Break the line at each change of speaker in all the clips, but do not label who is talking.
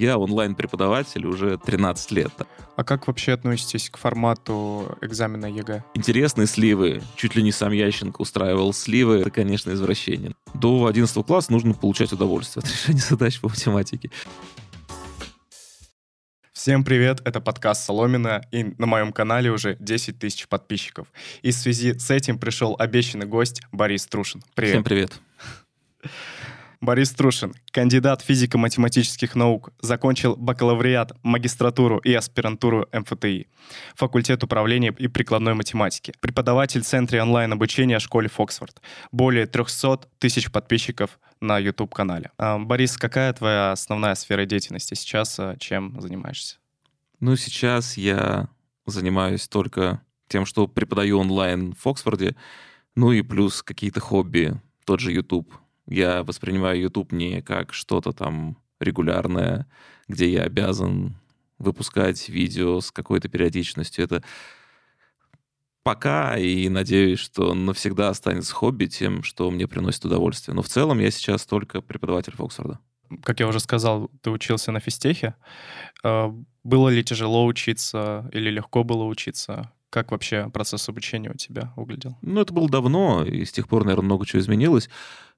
Я онлайн-преподаватель уже 13 лет.
А как вообще относитесь к формату экзамена ЕГЭ?
Интересные сливы. Чуть ли не сам Ященко устраивал сливы. Это, конечно, извращение. До 11 класса нужно получать удовольствие от решения задач по математике.
Всем привет, это подкаст Соломина, и на моем канале уже 10 тысяч подписчиков. И в связи с этим пришел обещанный гость Борис Трушин.
Привет. Всем привет.
Борис Трушин, кандидат физико-математических наук, закончил бакалавриат, магистратуру и аспирантуру МФТИ, факультет управления и прикладной математики, преподаватель в Центре онлайн-обучения школе Фоксфорд, более 300 тысяч подписчиков на YouTube-канале. А, Борис, какая твоя основная сфера деятельности сейчас, а, чем занимаешься?
Ну, сейчас я занимаюсь только тем, что преподаю онлайн в Фоксфорде, ну и плюс какие-то хобби, тот же YouTube я воспринимаю YouTube не как что-то там регулярное, где я обязан выпускать видео с какой-то периодичностью. Это пока, и надеюсь, что навсегда останется хобби тем, что мне приносит удовольствие. Но в целом я сейчас только преподаватель Фоксфорда.
Как я уже сказал, ты учился на физтехе. Э, было ли тяжело учиться или легко было учиться? Как вообще процесс обучения у тебя выглядел?
Ну, это было давно, и с тех пор, наверное, много чего изменилось.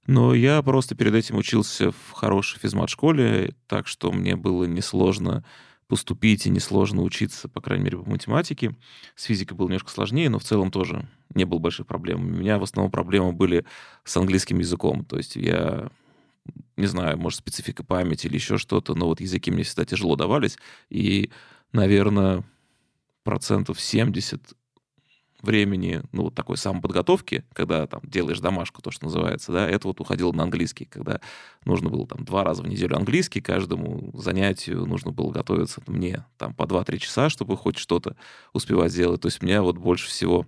Но я просто перед этим учился в хорошей физмат-школе, так что мне было несложно поступить и несложно учиться, по крайней мере, по математике. С физикой было немножко сложнее, но в целом тоже не было больших проблем. У меня в основном проблемы были с английским языком. То есть я не знаю, может, специфика памяти или еще что-то, но вот языки мне всегда тяжело давались. И, наверное, процентов 70 времени, ну, вот такой самоподготовки, когда там делаешь домашку, то, что называется, да, это вот уходило на английский, когда нужно было там два раза в неделю английский, каждому занятию нужно было готовиться мне там по 2-3 часа, чтобы хоть что-то успевать сделать. То есть меня вот больше всего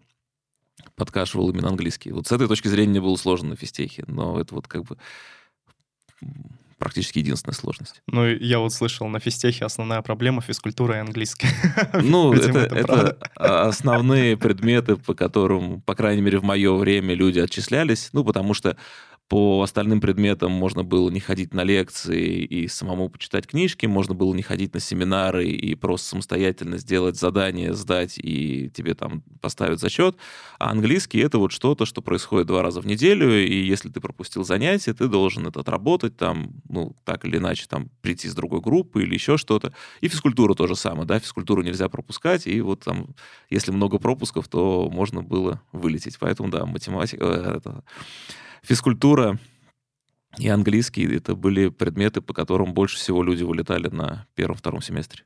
подкашивал именно английский. Вот с этой точки зрения мне было сложно на физтехе, но это вот как бы практически единственная сложность.
Ну, я вот слышал, на физтехе основная проблема физкультура и английский.
Ну, это, это основные предметы, по которым, по крайней мере, в мое время люди отчислялись, ну, потому что по остальным предметам можно было не ходить на лекции и самому почитать книжки, можно было не ходить на семинары и просто самостоятельно сделать задание, сдать, и тебе там поставят зачет. А английский — это вот что-то, что происходит два раза в неделю, и если ты пропустил занятие, ты должен это отработать, там, ну, так или иначе, там, прийти с другой группы или еще что-то. И физкультура тоже самое, да, физкультуру нельзя пропускать, и вот там, если много пропусков, то можно было вылететь. Поэтому, да, математика... Э, это, физкультура и английский — это были предметы, по которым больше всего люди вылетали на первом-втором семестре.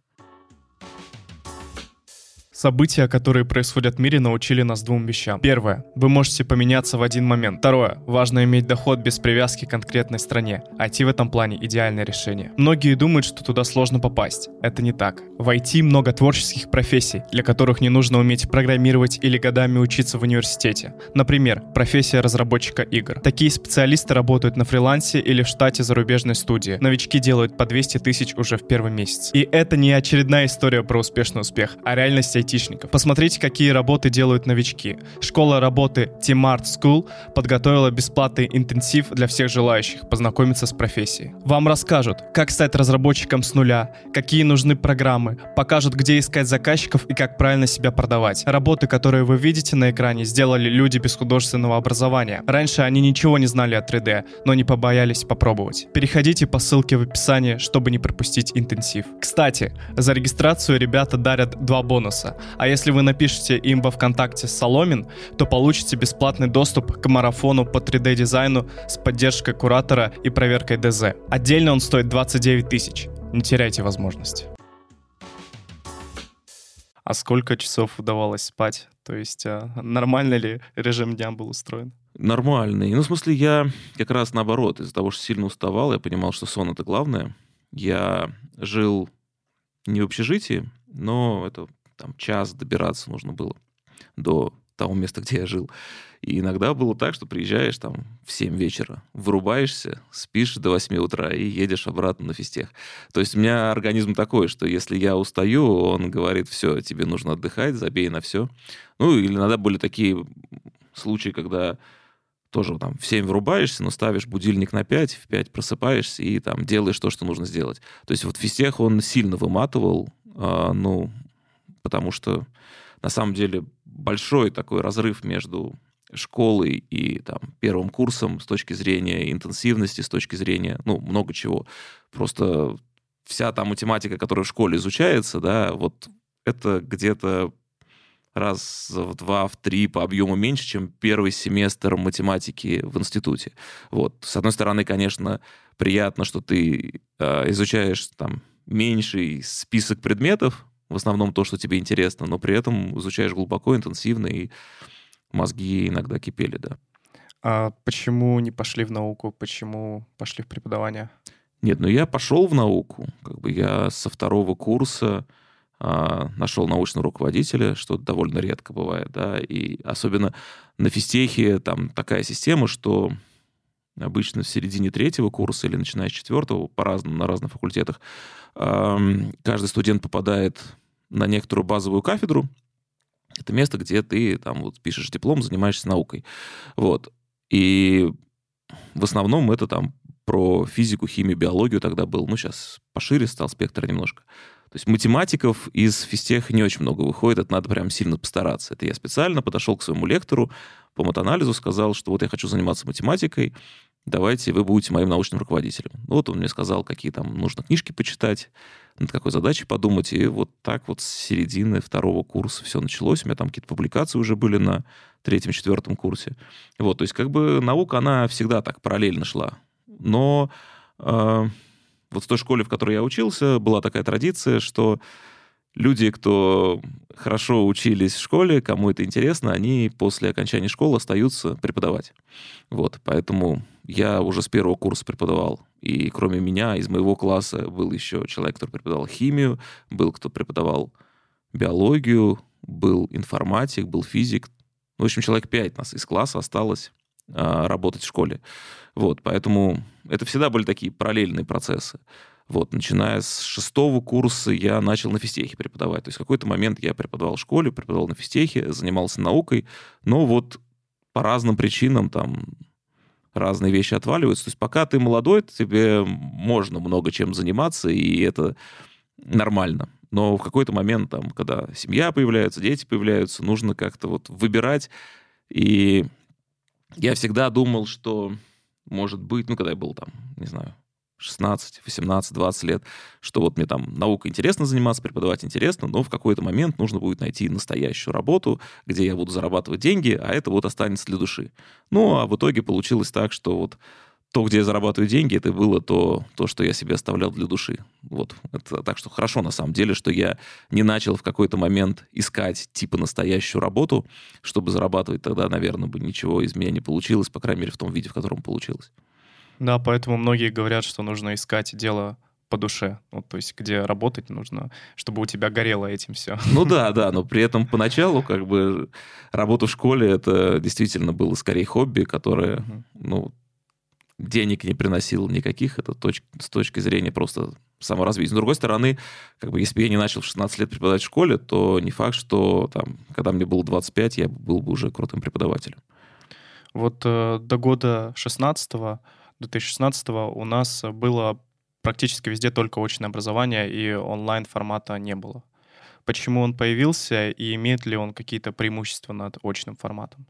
События, которые происходят в мире, научили нас двум вещам. Первое. Вы можете поменяться в один момент. Второе. Важно иметь доход без привязки к конкретной стране. IT в этом плане идеальное решение. Многие думают, что туда сложно попасть. Это не так. В IT много творческих профессий, для которых не нужно уметь программировать или годами учиться в университете. Например, профессия разработчика игр. Такие специалисты работают на фрилансе или в штате зарубежной студии. Новички делают по 200 тысяч уже в первый месяц. И это не очередная история про успешный успех, а реальность айтишников. Посмотрите, какие работы делают новички. Школа работы Team Art School подготовила бесплатный интенсив для всех желающих познакомиться с профессией. Вам расскажут, как стать разработчиком с нуля, какие нужны программы, покажут, где искать заказчиков и как правильно себя продавать. Работы, которые вы видите на экране, сделали люди без художественного образования. Раньше они ничего не знали о 3D, но не побоялись попробовать. Переходите по ссылке в описании, чтобы не пропустить интенсив. Кстати, за регистрацию ребята дарят два бонуса. А если вы напишете им во ВКонтакте Соломин, то получите бесплатный доступ к марафону по 3D-дизайну с поддержкой куратора и проверкой ДЗ. Отдельно он стоит 29 тысяч. Не теряйте возможность. А сколько часов удавалось спать? То есть а, нормально ли режим дня был устроен?
Нормальный. Ну, в смысле, я как раз наоборот. Из-за того, что сильно уставал, я понимал, что сон — это главное. Я жил не в общежитии, но это там час добираться нужно было до того места, где я жил. И иногда было так, что приезжаешь там в 7 вечера, вырубаешься, спишь до 8 утра и едешь обратно на физтех. То есть у меня организм такой, что если я устаю, он говорит, все, тебе нужно отдыхать, забей на все. Ну, или иногда были такие случаи, когда тоже там в 7 врубаешься, но ставишь будильник на 5, в 5 просыпаешься и там делаешь то, что нужно сделать. То есть вот физтех он сильно выматывал, э, ну, потому что на самом деле большой такой разрыв между школой и там, первым курсом с точки зрения интенсивности, с точки зрения, ну, много чего. Просто вся та математика, которая в школе изучается, да, вот это где-то раз в два, в три по объему меньше, чем первый семестр математики в институте. Вот. С одной стороны, конечно, приятно, что ты э, изучаешь там меньший список предметов, в основном то, что тебе интересно, но при этом изучаешь глубоко, интенсивно, и мозги иногда кипели, да.
А почему не пошли в науку? Почему пошли в преподавание?
Нет, ну я пошел в науку. Как бы я со второго курса а, нашел научного руководителя, что довольно редко бывает, да, и особенно на физтехе там такая система, что обычно в середине третьего курса или начиная с четвертого, по-разному, на разных факультетах, каждый студент попадает на некоторую базовую кафедру. Это место, где ты там вот пишешь диплом, занимаешься наукой. Вот. И в основном это там про физику, химию, биологию тогда был. Ну, сейчас пошире стал спектр немножко. То есть математиков из физтеха не очень много выходит, это надо прям сильно постараться. Это я специально подошел к своему лектору по матанализу, сказал, что вот я хочу заниматься математикой, давайте вы будете моим научным руководителем. Вот он мне сказал, какие там нужно книжки почитать, над какой задачей подумать, и вот так вот с середины второго курса все началось. У меня там какие-то публикации уже были на третьем-четвертом курсе. Вот, то есть как бы наука, она всегда так параллельно шла. Но э, вот в той школе, в которой я учился, была такая традиция, что люди, кто хорошо учились в школе, кому это интересно, они после окончания школы остаются преподавать. Вот, поэтому я уже с первого курса преподавал. И кроме меня, из моего класса был еще человек, который преподавал химию, был кто преподавал биологию, был информатик, был физик. В общем, человек пять нас из класса осталось а, работать в школе. Вот, поэтому это всегда были такие параллельные процессы. Вот, начиная с шестого курса я начал на физтехе преподавать. То есть в какой-то момент я преподавал в школе, преподавал на физтехе, занимался наукой, но вот по разным причинам там разные вещи отваливаются. То есть пока ты молодой, тебе можно много чем заниматься, и это нормально. Но в какой-то момент, там, когда семья появляется, дети появляются, нужно как-то вот выбирать. И я всегда думал, что, может быть, ну, когда я был там, не знаю, 16, 18, 20 лет, что вот мне там наука интересно заниматься, преподавать интересно, но в какой-то момент нужно будет найти настоящую работу, где я буду зарабатывать деньги, а это вот останется для души. Ну, а в итоге получилось так, что вот то, где я зарабатываю деньги, это было то, то, что я себе оставлял для души. Вот. Это, так что хорошо, на самом деле, что я не начал в какой-то момент искать типа настоящую работу, чтобы зарабатывать. Тогда, наверное, бы ничего из меня не получилось, по крайней мере, в том виде, в котором получилось.
Да, поэтому многие говорят, что нужно искать дело по душе, ну, то есть где работать нужно, чтобы у тебя горело этим все.
Ну да, да, но при этом поначалу как бы работа в школе это действительно было скорее хобби, которое, uh-huh. ну, денег не приносило никаких, это точ- с точки зрения просто саморазвития. С другой стороны, как бы, если бы я не начал в 16 лет преподавать в школе, то не факт, что там, когда мне было 25, я был бы уже крутым преподавателем.
Вот э, до года 16 2016 у нас было практически везде только очное образование, и онлайн-формата не было. Почему он появился, и имеет ли он какие-то преимущества над очным форматом?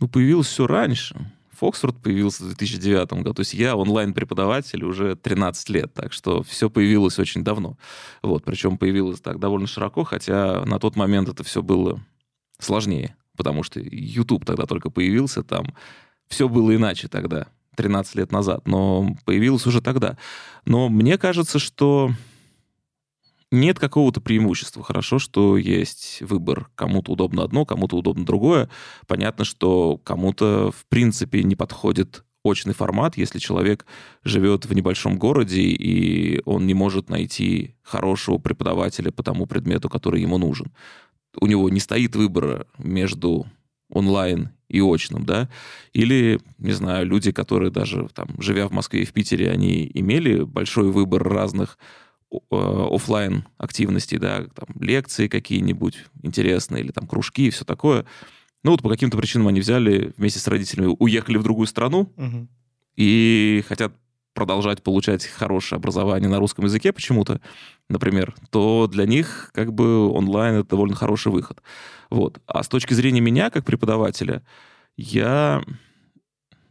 Ну, появился все раньше. Фоксфорд появился в 2009 году. То есть я онлайн-преподаватель уже 13 лет, так что все появилось очень давно. Вот, причем появилось так довольно широко, хотя на тот момент это все было сложнее, потому что YouTube тогда только появился, там все было иначе тогда. 13 лет назад, но появилась уже тогда. Но мне кажется, что нет какого-то преимущества. Хорошо, что есть выбор. Кому-то удобно одно, кому-то удобно другое. Понятно, что кому-то в принципе не подходит очный формат, если человек живет в небольшом городе, и он не может найти хорошего преподавателя по тому предмету, который ему нужен. У него не стоит выбора между онлайн и очном, да, или, не знаю, люди, которые даже там, живя в Москве и в Питере, они имели большой выбор разных э, офлайн активностей, да, там, лекции какие-нибудь интересные или там кружки и все такое. Ну вот по каким-то причинам они взяли вместе с родителями, уехали в другую страну
Мгм.
и хотят продолжать получать хорошее образование на русском языке почему-то, например, то для них как бы онлайн это довольно хороший выход. Вот. А с точки зрения меня как преподавателя, я...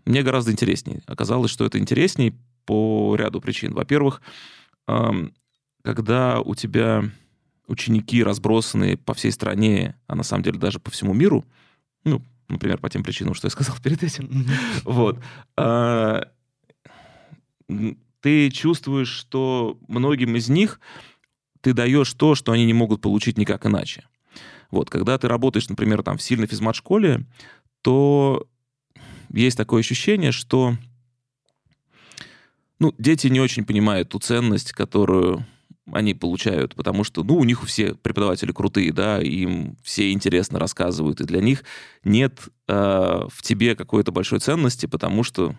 Мне гораздо интереснее. Оказалось, что это интереснее по ряду причин. Во-первых, когда у тебя ученики разбросаны по всей стране, а на самом деле даже по всему миру, ну, например, по тем причинам, что я сказал перед этим, вот. Ты чувствуешь, что многим из них ты даешь то, что они не могут получить никак иначе. Вот, когда ты работаешь, например, там в сильной физмат-школе, то есть такое ощущение, что ну, дети не очень понимают ту ценность, которую они получают, потому что, ну, у них все преподаватели крутые, да, им все интересно рассказывают, и для них нет э, в тебе какой-то большой ценности, потому что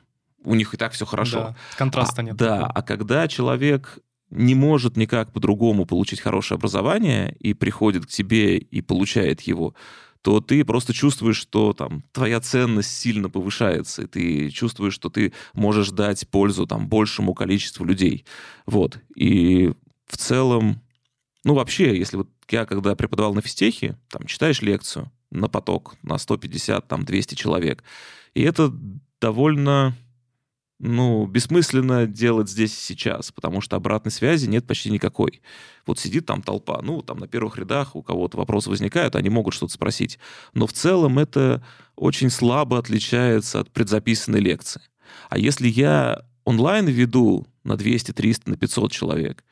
у них и так все хорошо.
Да, контраста
А,
нет.
Да, а когда человек не может никак по-другому получить хорошее образование и приходит к тебе и получает его, то ты просто чувствуешь, что там твоя ценность сильно повышается, и ты чувствуешь, что ты можешь дать пользу там большему количеству людей. Вот. И в целом, ну вообще, если вот я когда преподавал на физтехе, там читаешь лекцию на поток, на 150, там 200 человек, и это довольно ну, бессмысленно делать здесь и сейчас, потому что обратной связи нет почти никакой. Вот сидит там толпа, ну, там на первых рядах у кого-то вопросы возникают, они могут что-то спросить. Но в целом это очень слабо отличается от предзаписанной лекции. А если я онлайн веду на 200, 300, на 500 человек,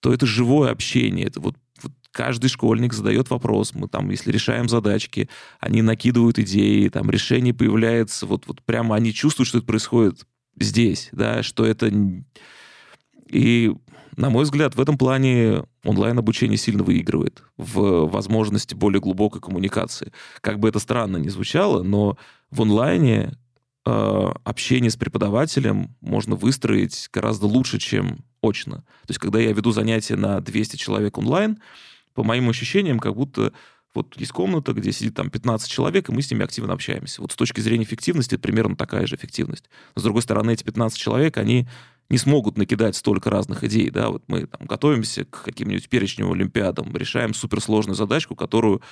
то это живое общение, это вот вот каждый школьник задает вопрос, мы там, если решаем задачки, они накидывают идеи, там решение появляется, вот, вот прямо они чувствуют, что это происходит здесь, да, что это... И, на мой взгляд, в этом плане онлайн-обучение сильно выигрывает в возможности более глубокой коммуникации. Как бы это странно ни звучало, но в онлайне э, общение с преподавателем можно выстроить гораздо лучше, чем очно. То есть, когда я веду занятия на 200 человек онлайн, по моим ощущениям, как будто вот есть комната, где сидит там 15 человек, и мы с ними активно общаемся. Вот с точки зрения эффективности это примерно такая же эффективность. Но, с другой стороны, эти 15 человек, они не смогут накидать столько разных идей, да, вот мы там готовимся к каким-нибудь перечневым олимпиадам, решаем суперсложную задачку, которую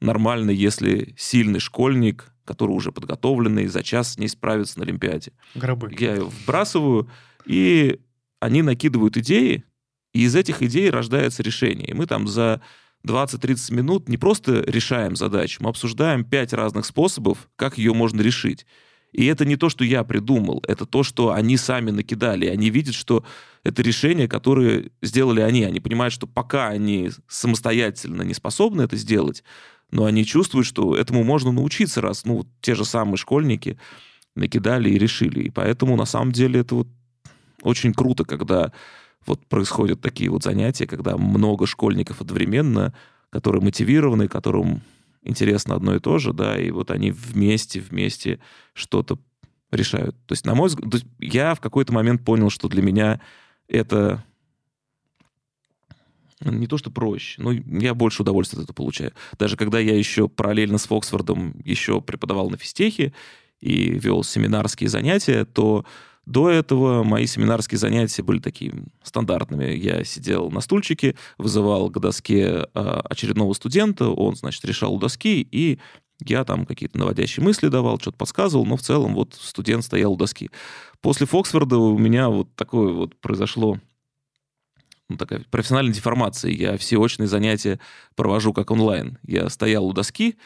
нормально, если сильный школьник, который уже подготовленный, за час с ней справится на олимпиаде.
Гробы.
Я ее вбрасываю, и они накидывают идеи, и из этих идей рождается решение. И мы там за 20-30 минут не просто решаем задачу, мы обсуждаем пять разных способов, как ее можно решить. И это не то, что я придумал, это то, что они сами накидали. Они видят, что это решение, которое сделали они. Они понимают, что пока они самостоятельно не способны это сделать, но они чувствуют, что этому можно научиться, раз ну, те же самые школьники накидали и решили. И поэтому, на самом деле, это вот очень круто, когда вот происходят такие вот занятия, когда много школьников одновременно, которые мотивированы, которым интересно одно и то же, да, и вот они вместе, вместе что-то решают. То есть, на мой взгляд, я в какой-то момент понял, что для меня это не то, что проще, но я больше удовольствия от этого получаю. Даже когда я еще параллельно с Фоксфордом еще преподавал на физтехе и вел семинарские занятия, то до этого мои семинарские занятия были такими стандартными. Я сидел на стульчике, вызывал к доске а, очередного студента, он, значит, решал у доски, и я там какие-то наводящие мысли давал, что-то подсказывал, но в целом вот студент стоял у доски. После Фоксфорда у меня вот такое вот произошло ну, такая профессиональная деформация. Я все очные занятия провожу как онлайн. Я стоял у доски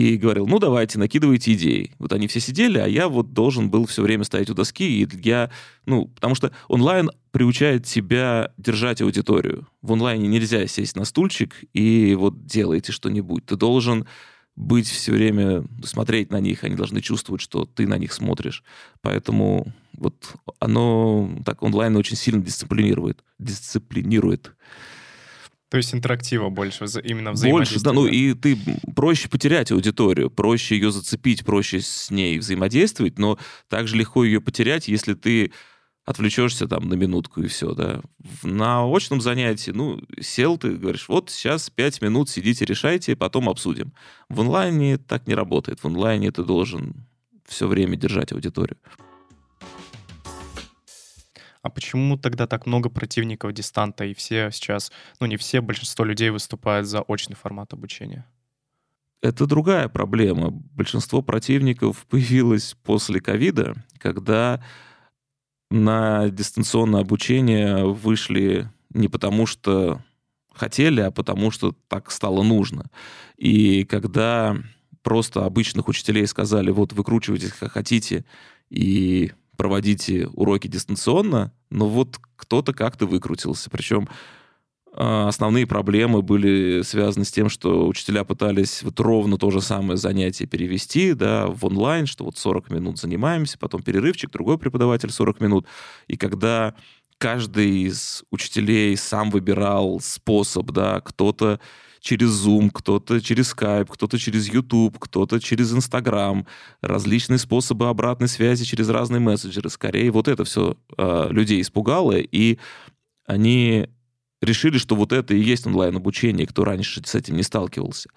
и говорил, ну, давайте, накидывайте идеи. Вот они все сидели, а я вот должен был все время стоять у доски, и я, ну, потому что онлайн приучает тебя держать аудиторию. В онлайне нельзя сесть на стульчик и вот делайте что-нибудь. Ты должен быть все время, смотреть на них, они должны чувствовать, что ты на них смотришь. Поэтому вот оно так онлайн очень сильно дисциплинирует. Дисциплинирует.
То есть интерактива больше, именно
Больше, да,
взаимодействия.
ну и ты проще потерять аудиторию, проще ее зацепить, проще с ней взаимодействовать, но также легко ее потерять, если ты отвлечешься там на минутку и все, да. На очном занятии, ну, сел ты, говоришь, вот сейчас пять минут сидите, решайте, потом обсудим. В онлайне так не работает. В онлайне ты должен все время держать аудиторию.
А почему тогда так много противников дистанта, и все сейчас, ну не все, большинство людей выступают за очный формат обучения?
Это другая проблема. Большинство противников появилось после ковида, когда на дистанционное обучение вышли не потому, что хотели, а потому, что так стало нужно. И когда просто обычных учителей сказали, вот выкручивайтесь как хотите и проводите уроки дистанционно, но вот кто-то как-то выкрутился. Причем а, основные проблемы были связаны с тем, что учителя пытались вот ровно то же самое занятие перевести да, в онлайн, что вот 40 минут занимаемся, потом перерывчик, другой преподаватель 40 минут. И когда каждый из учителей сам выбирал способ, да, кто-то через Zoom, кто-то через Skype, кто-то через YouTube, кто-то через Instagram, различные способы обратной связи через разные мессенджеры. Скорее, вот это все э, людей испугало, и они решили, что вот это и есть онлайн-обучение, кто раньше с этим не сталкивался.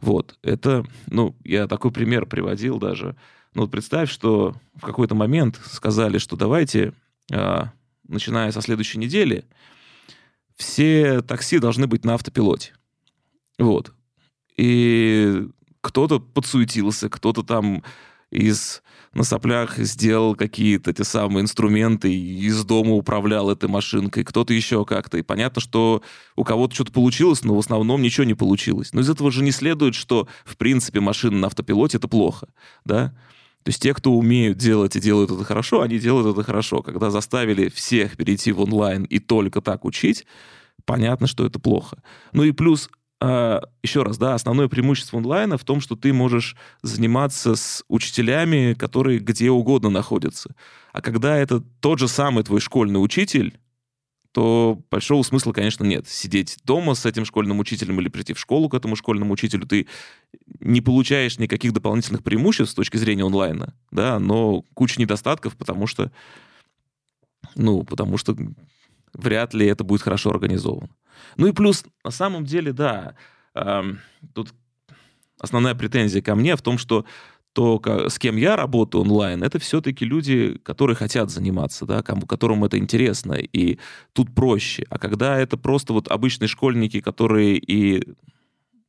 Вот, это, ну, я такой пример приводил даже. Ну, вот представь, что в какой-то момент сказали, что давайте, э, начиная со следующей недели, все такси должны быть на автопилоте. Вот. И кто-то подсуетился, кто-то там из на соплях сделал какие-то те самые инструменты, из дома управлял этой машинкой, кто-то еще как-то. И понятно, что у кого-то что-то получилось, но в основном ничего не получилось. Но из этого же не следует, что, в принципе, машина на автопилоте — это плохо, да? То есть те, кто умеют делать и делают это хорошо, они делают это хорошо. Когда заставили всех перейти в онлайн и только так учить, понятно, что это плохо. Ну и плюс еще раз, да, основное преимущество онлайна в том, что ты можешь заниматься с учителями, которые где угодно находятся. А когда это тот же самый твой школьный учитель, то большого смысла, конечно, нет. Сидеть дома с этим школьным учителем или прийти в школу к этому школьному учителю, ты не получаешь никаких дополнительных преимуществ с точки зрения онлайна, да, но куча недостатков, потому что, ну, потому что вряд ли это будет хорошо организовано. Ну и плюс, на самом деле, да, э, тут основная претензия ко мне в том, что то, с кем я работаю онлайн, это все-таки люди, которые хотят заниматься, да, кому, которым это интересно, и тут проще. А когда это просто вот обычные школьники, которые и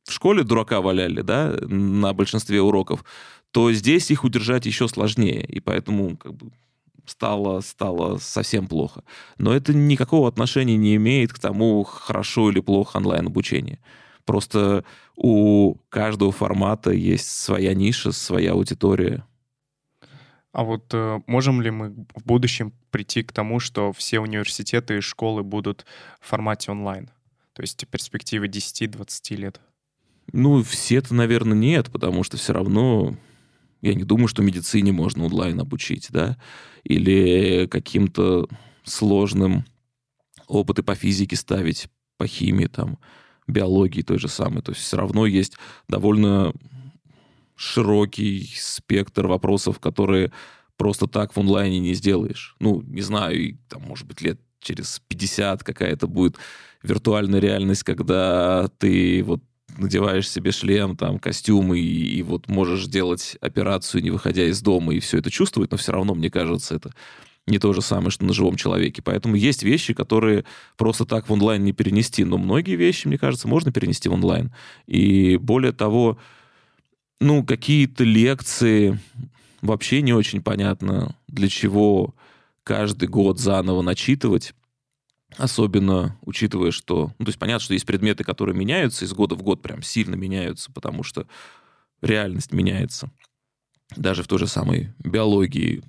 в школе дурака валяли, да, на большинстве уроков, то здесь их удержать еще сложнее, и поэтому как бы стало, стало совсем плохо. Но это никакого отношения не имеет к тому, хорошо или плохо онлайн-обучение. Просто у каждого формата есть своя ниша, своя аудитория.
А вот э, можем ли мы в будущем прийти к тому, что все университеты и школы будут в формате онлайн? То есть в перспективе 10-20 лет?
Ну, все-то, наверное, нет, потому что все равно я не думаю, что медицине можно онлайн обучить, да, или каким-то сложным опыты по физике ставить, по химии, там, биологии той же самой. То есть все равно есть довольно широкий спектр вопросов, которые просто так в онлайне не сделаешь. Ну, не знаю, там, может быть, лет через 50 какая-то будет виртуальная реальность, когда ты вот надеваешь себе шлем, там, костюм, и, и вот можешь делать операцию, не выходя из дома, и все это чувствовать, но все равно, мне кажется, это не то же самое, что на живом человеке. Поэтому есть вещи, которые просто так в онлайн не перенести, но многие вещи, мне кажется, можно перенести в онлайн. И более того, ну, какие-то лекции вообще не очень понятно, для чего каждый год заново начитывать. Особенно учитывая, что... Ну, то есть понятно, что есть предметы, которые меняются из года в год, прям сильно меняются, потому что реальность меняется. Даже в той же самой биологии,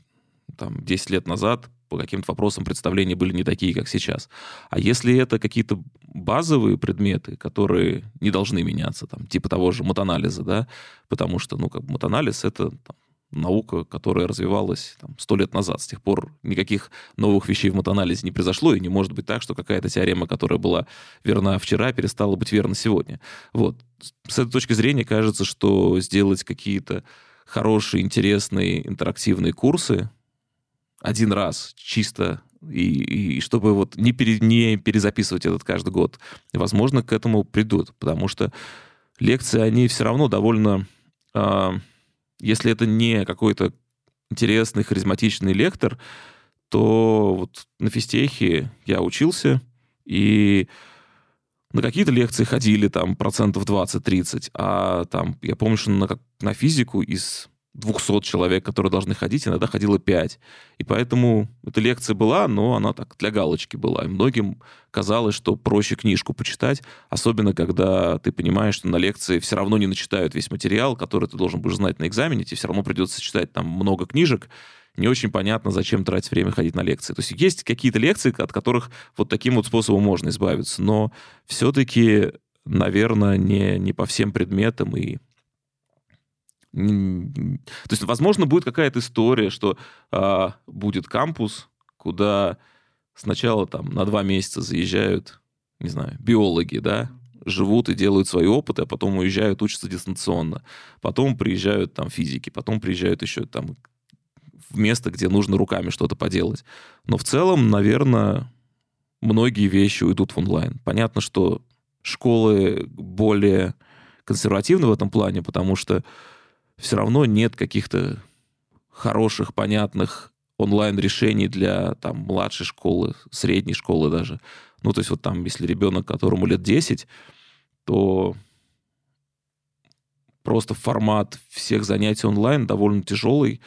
там, 10 лет назад по каким-то вопросам представления были не такие, как сейчас. А если это какие-то базовые предметы, которые не должны меняться, там, типа того же матанализа, да, потому что, ну, как матанализ — это там, наука, которая развивалась сто лет назад. С тех пор никаких новых вещей в матанализе не произошло, и не может быть так, что какая-то теорема, которая была верна вчера, перестала быть верна сегодня. Вот. С этой точки зрения кажется, что сделать какие-то хорошие, интересные, интерактивные курсы один раз, чисто и, и чтобы вот не, пере, не перезаписывать этот каждый год. Возможно, к этому придут, потому что лекции, они все равно довольно... Э, если это не какой-то интересный, харизматичный лектор, то вот на физтехе я учился, и на какие-то лекции ходили там процентов 20-30, а там, я помню, что на, на физику из 200 человек, которые должны ходить, иногда ходило 5. И поэтому эта лекция была, но она так для галочки была. И многим казалось, что проще книжку почитать, особенно когда ты понимаешь, что на лекции все равно не начитают весь материал, который ты должен будешь знать на экзамене, тебе все равно придется читать там много книжек, не очень понятно, зачем тратить время ходить на лекции. То есть есть какие-то лекции, от которых вот таким вот способом можно избавиться, но все-таки, наверное, не, не по всем предметам и то есть, возможно, будет какая-то история, что а, будет кампус, куда сначала там на два месяца заезжают, не знаю, биологи, да, живут и делают свои опыты, а потом уезжают, учатся дистанционно. Потом приезжают там физики, потом приезжают еще там в место, где нужно руками что-то поделать. Но в целом, наверное, многие вещи уйдут в онлайн. Понятно, что школы более консервативны в этом плане, потому что все равно нет каких-то хороших, понятных онлайн-решений для там, младшей школы, средней школы даже. Ну, то есть вот там, если ребенок, которому лет 10, то просто формат всех занятий онлайн довольно тяжелый,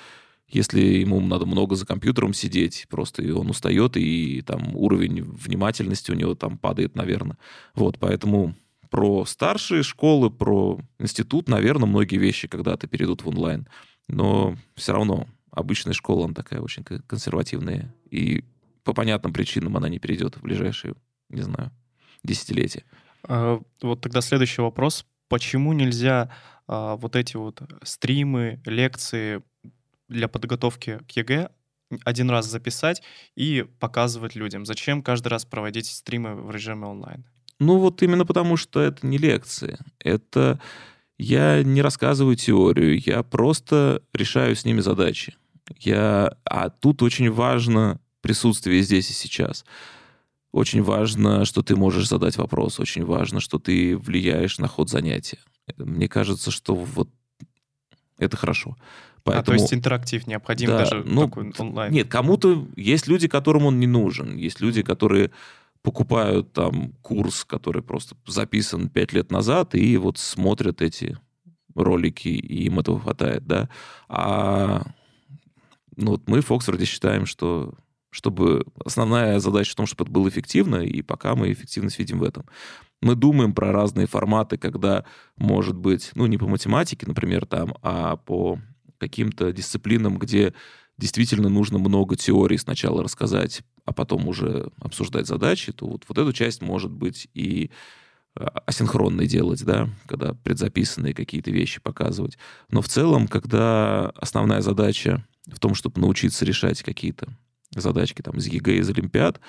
если ему надо много за компьютером сидеть, просто и он устает, и там уровень внимательности у него там падает, наверное. Вот, поэтому про старшие школы, про институт, наверное, многие вещи когда-то перейдут в онлайн. Но все равно обычная школа, она такая очень консервативная. И по понятным причинам она не перейдет в ближайшие, не знаю, десятилетия.
А, вот тогда следующий вопрос. Почему нельзя а, вот эти вот стримы, лекции для подготовки к ЕГЭ один раз записать и показывать людям? Зачем каждый раз проводить стримы в режиме онлайн?
Ну вот именно потому, что это не лекции. Это я не рассказываю теорию, я просто решаю с ними задачи. Я... А тут очень важно присутствие здесь и сейчас. Очень важно, что ты можешь задать вопрос. Очень важно, что ты влияешь на ход занятия. Мне кажется, что вот это хорошо.
Поэтому, а, то есть интерактив необходим да, даже ну, такой онлайн?
Нет, кому-то... Есть люди, которым он не нужен. Есть люди, которые покупают там курс, который просто записан пять лет назад, и вот смотрят эти ролики, и им этого хватает, да. А ну, вот мы в Оксфорде считаем, что чтобы основная задача в том, чтобы это было эффективно, и пока мы эффективность видим в этом. Мы думаем про разные форматы, когда, может быть, ну, не по математике, например, там, а по каким-то дисциплинам, где действительно нужно много теорий сначала рассказать, а потом уже обсуждать задачи, то вот, вот эту часть может быть и а, асинхронной делать, да, когда предзаписанные какие-то вещи показывать. Но в целом, когда основная задача в том, чтобы научиться решать какие-то задачки там из ЕГЭ, из Олимпиад,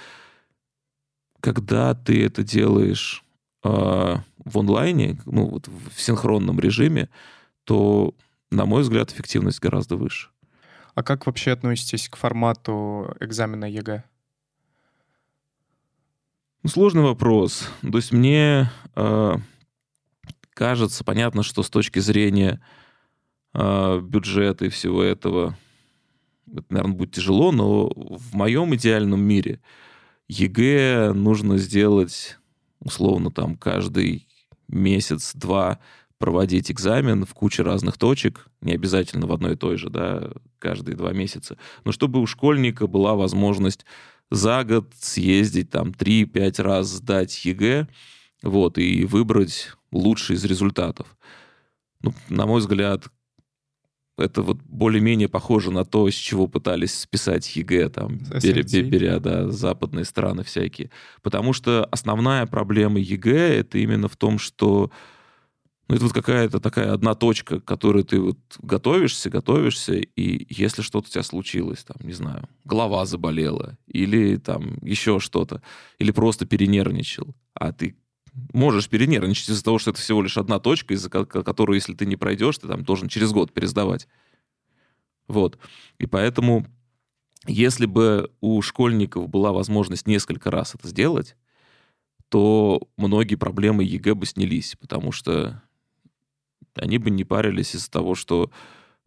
когда ты это делаешь э, в онлайне, ну вот в синхронном режиме, то, на мой взгляд, эффективность гораздо выше.
А как вообще относитесь к формату экзамена ЕГЭ?
Ну, сложный вопрос. То есть мне э, кажется, понятно, что с точки зрения э, бюджета и всего этого, это, наверное, будет тяжело, но в моем идеальном мире ЕГЭ нужно сделать условно там каждый месяц-два проводить экзамен в куче разных точек, не обязательно в одной и той же, да, каждые два месяца, но чтобы у школьника была возможность за год съездить там 3-5 раз сдать ЕГЭ, вот, и выбрать лучший из результатов. Ну, на мой взгляд, это вот более-менее похоже на то, с чего пытались списать ЕГЭ, там, беря, беря да, западные страны всякие. Потому что основная проблема ЕГЭ — это именно в том, что ну, это вот какая-то такая одна точка, к которой ты вот готовишься, готовишься, и если что-то у тебя случилось, там, не знаю, голова заболела, или там еще что-то, или просто перенервничал, а ты можешь перенервничать из-за того, что это всего лишь одна точка, из-за которой, если ты не пройдешь, ты там должен через год пересдавать. Вот. И поэтому если бы у школьников была возможность несколько раз это сделать, то многие проблемы ЕГЭ бы снялись, потому что они бы не парились из-за того, что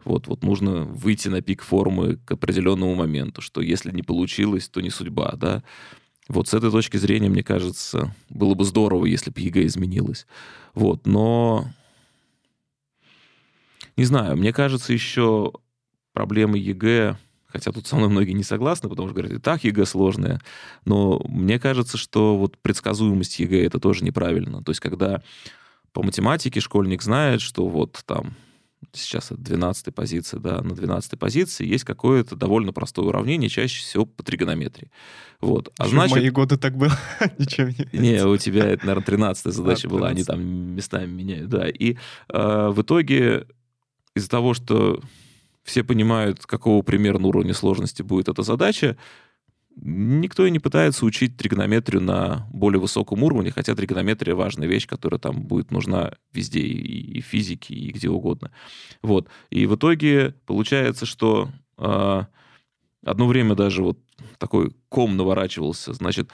вот, вот нужно выйти на пик формы к определенному моменту, что если не получилось, то не судьба, да. Вот с этой точки зрения, мне кажется, было бы здорово, если бы ЕГЭ изменилось. Вот, но... Не знаю, мне кажется, еще проблемы ЕГЭ, хотя тут со мной многие не согласны, потому что говорят, и так ЕГЭ сложное, но мне кажется, что вот предсказуемость ЕГЭ это тоже неправильно. То есть когда по математике школьник знает, что вот там сейчас это 12 позиция, да, на 12 позиции есть какое-то довольно простое уравнение, чаще всего по тригонометрии. Вот.
А значит... В мои годы так было, ничего
не Не, у тебя это, наверное, 13 задача была, они там местами меняют, да. И э, в итоге из-за того, что все понимают, какого примерно уровня сложности будет эта задача, Никто и не пытается учить тригонометрию на более высоком уровне, хотя тригонометрия важная вещь, которая там будет нужна везде, и, в физике, и где угодно. Вот. И в итоге получается, что э, одно время даже вот такой ком наворачивался. Значит,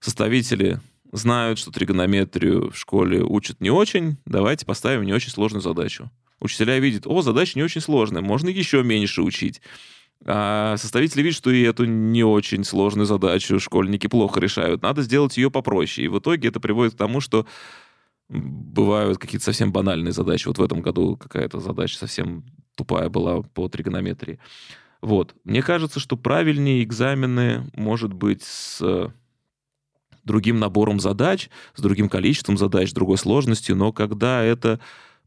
составители знают, что тригонометрию в школе учат не очень, давайте поставим не очень сложную задачу. Учителя видят, о, задача не очень сложная, можно еще меньше учить. А составители видят, что и эту не очень сложную задачу школьники плохо решают. Надо сделать ее попроще. И в итоге это приводит к тому, что бывают какие-то совсем банальные задачи. Вот в этом году какая-то задача совсем тупая была по тригонометрии. Вот. Мне кажется, что правильнее экзамены, может быть, с другим набором задач, с другим количеством задач, другой сложностью, но когда это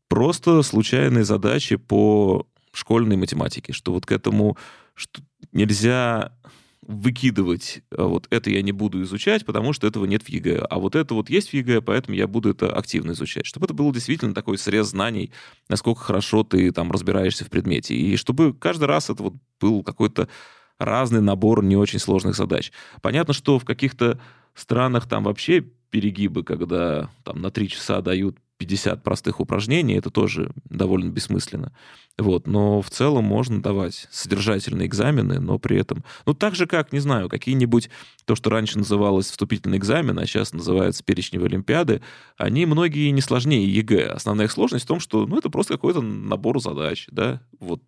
просто случайные задачи по школьной математике, что вот к этому что нельзя выкидывать, а вот это я не буду изучать, потому что этого нет в ЕГЭ. А вот это вот есть в ЕГЭ, поэтому я буду это активно изучать. Чтобы это был действительно такой срез знаний, насколько хорошо ты там разбираешься в предмете. И чтобы каждый раз это вот был какой-то разный набор не очень сложных задач. Понятно, что в каких-то странах там вообще перегибы, когда там на три часа дают 50 простых упражнений, это тоже довольно бессмысленно. Вот, но в целом можно давать содержательные экзамены, но при этом... Ну, так же, как, не знаю, какие-нибудь, то, что раньше называлось вступительный экзамен, а сейчас называется перечневые олимпиады, они многие не сложнее ЕГЭ. Основная их сложность в том, что, ну, это просто какой-то набор задач, да, вот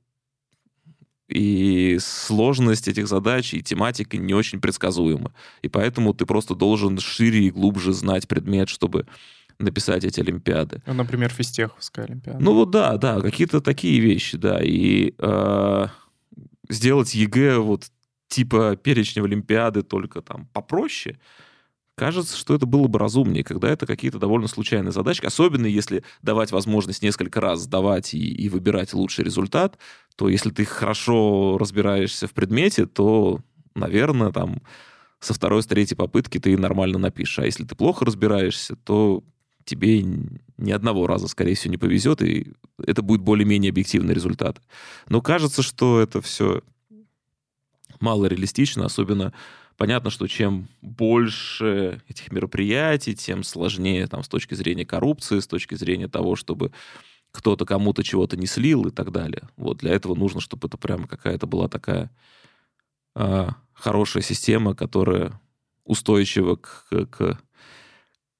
и сложность этих задач и тематика не очень предсказуема. И поэтому ты просто должен шире и глубже знать предмет, чтобы написать эти олимпиады.
Ну, например, физтеховская олимпиада.
Ну вот да, да, какие-то такие вещи, да. И э, сделать ЕГЭ вот типа перечневой олимпиады только там попроще, кажется, что это было бы разумнее, когда это какие-то довольно случайные задачки, особенно если давать возможность несколько раз сдавать и, и выбирать лучший результат, то если ты хорошо разбираешься в предмете, то, наверное, там со второй, с третьей попытки ты нормально напишешь. А если ты плохо разбираешься, то тебе ни одного раза, скорее всего, не повезет, и это будет более-менее объективный результат. Но кажется, что это все мало реалистично, особенно понятно, что чем больше этих мероприятий, тем сложнее там, с точки зрения коррупции, с точки зрения того, чтобы кто-то кому-то чего-то не слил и так далее. Вот для этого нужно, чтобы это прямо какая-то была такая э, хорошая система, которая устойчива к, к, к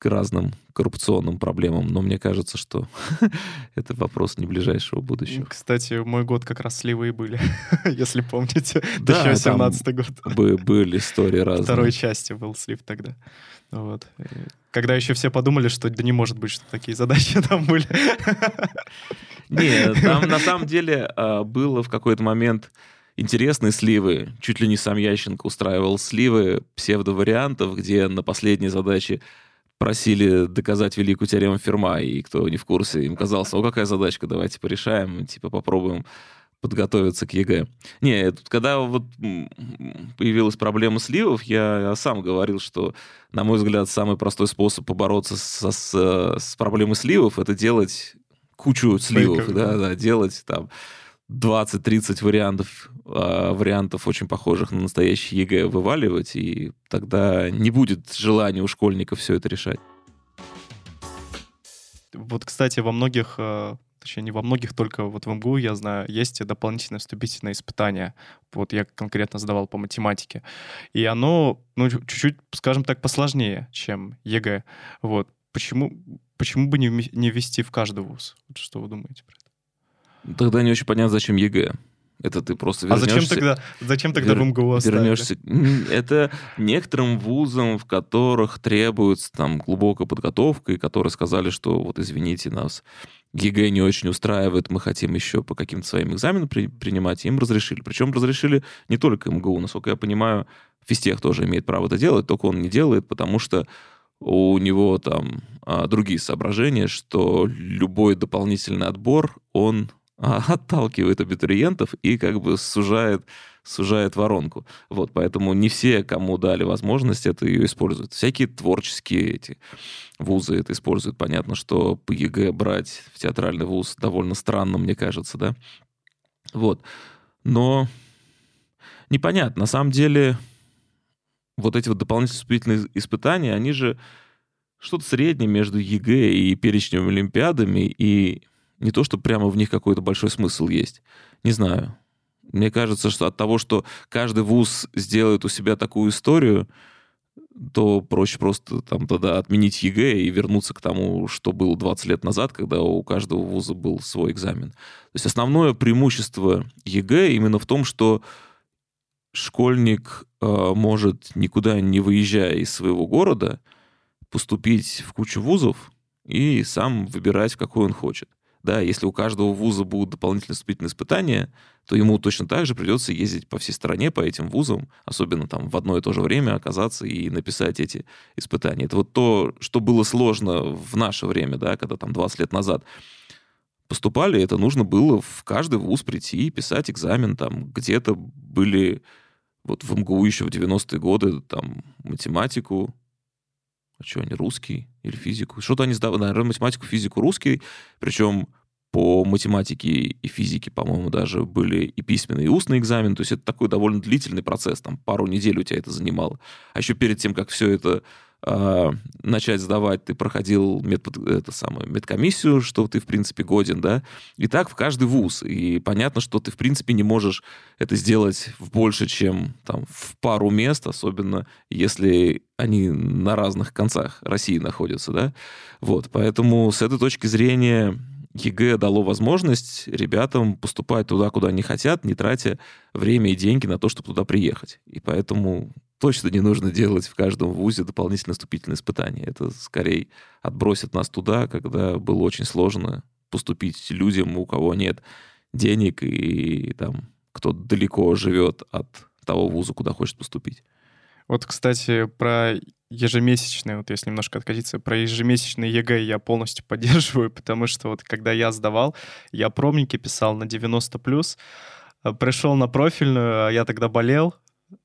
разным коррупционным проблемам, но мне кажется, что это вопрос не ближайшего будущего.
Кстати, мой год как раз сливы и были, если помните. Да, 2017 год.
Были истории разные.
Второй части был слив тогда. Вот. Когда еще все подумали, что да не может быть, что такие задачи там были.
Не, там на самом деле а, было в какой-то момент интересные сливы. Чуть ли не сам Ященко устраивал сливы псевдовариантов, где на последней задаче просили доказать великую теорему Ферма, и кто не в курсе, им казалось, о, какая задачка, давайте порешаем, типа попробуем подготовиться к ЕГЭ. Не, когда вот появилась проблема сливов, я сам говорил, что, на мой взгляд, самый простой способ побороться со, с, с проблемой сливов — это делать кучу сливов, Фейков, да, да, делать там 20-30 вариантов, э, вариантов очень похожих на настоящий ЕГЭ вываливать, и тогда не будет желания у школьников все это решать.
Вот, кстати, во многих, э, точнее, не во многих, только вот в МГУ, я знаю, есть дополнительное вступительное испытание. Вот я конкретно сдавал по математике. И оно, ну, чуть-чуть, скажем так, посложнее, чем ЕГЭ. Вот. Почему, почему бы не, не ввести в каждый вуз? Вот что вы думаете про?
Тогда не очень понятно, зачем ЕГЭ. Это ты просто
вернешься... А зачем тогда, зачем тогда вер... в МГУ оставили? Вернешься...
Это некоторым вузам, в которых требуется там глубокая подготовка, и которые сказали, что вот извините нас, ЕГЭ не очень устраивает, мы хотим еще по каким-то своим экзаменам при... принимать, им разрешили. Причем разрешили не только МГУ, насколько я понимаю, физтех тоже имеет право это делать, только он не делает, потому что у него там а, другие соображения, что любой дополнительный отбор, он отталкивает абитуриентов и как бы сужает, сужает воронку. Вот, поэтому не все, кому дали возможность, это ее используют. Всякие творческие эти вузы это используют. Понятно, что по ЕГЭ брать в театральный вуз довольно странно, мне кажется, да? Вот. Но непонятно. На самом деле, вот эти вот дополнительные вступительные испытания, они же что-то среднее между ЕГЭ и перечневыми олимпиадами, и не то, что прямо в них какой-то большой смысл есть. Не знаю. Мне кажется, что от того, что каждый вуз сделает у себя такую историю, то проще просто там тогда отменить ЕГЭ и вернуться к тому, что было 20 лет назад, когда у каждого вуза был свой экзамен. То есть основное преимущество ЕГЭ именно в том, что школьник э, может, никуда не выезжая из своего города, поступить в кучу вузов и сам выбирать, какой он хочет да, если у каждого вуза будут дополнительные вступительные испытания, то ему точно так же придется ездить по всей стране, по этим вузам, особенно там в одно и то же время оказаться и написать эти испытания. Это вот то, что было сложно в наше время, да, когда там 20 лет назад поступали, это нужно было в каждый вуз прийти и писать экзамен, там где-то были вот в МГУ еще в 90-е годы там математику, а что они, русский или физику? Что-то они сдавали, наверное, математику, физику, русский. Причем по математике и физике, по-моему, даже были и письменный, и устный экзамен. То есть это такой довольно длительный процесс, там пару недель у тебя это занимало. А еще перед тем, как все это э, начать сдавать, ты проходил мед, это самое, медкомиссию, что ты, в принципе, годен, да, и так в каждый вуз. И понятно, что ты, в принципе, не можешь это сделать в больше, чем там в пару мест, особенно если они на разных концах России находятся, да. Вот, поэтому с этой точки зрения ЕГЭ дало возможность ребятам поступать туда, куда они хотят, не тратя время и деньги на то, чтобы туда приехать. И поэтому точно не нужно делать в каждом вузе дополнительные вступительные испытания. Это скорее отбросит нас туда, когда было очень сложно поступить людям, у кого нет денег и там кто далеко живет от того вуза, куда хочет поступить.
Вот, кстати, про ежемесячные, вот если немножко откатиться, про ежемесячные ЕГЭ я полностью поддерживаю, потому что вот когда я сдавал, я пробники писал на 90+, плюс, э, пришел на профильную, а я тогда болел,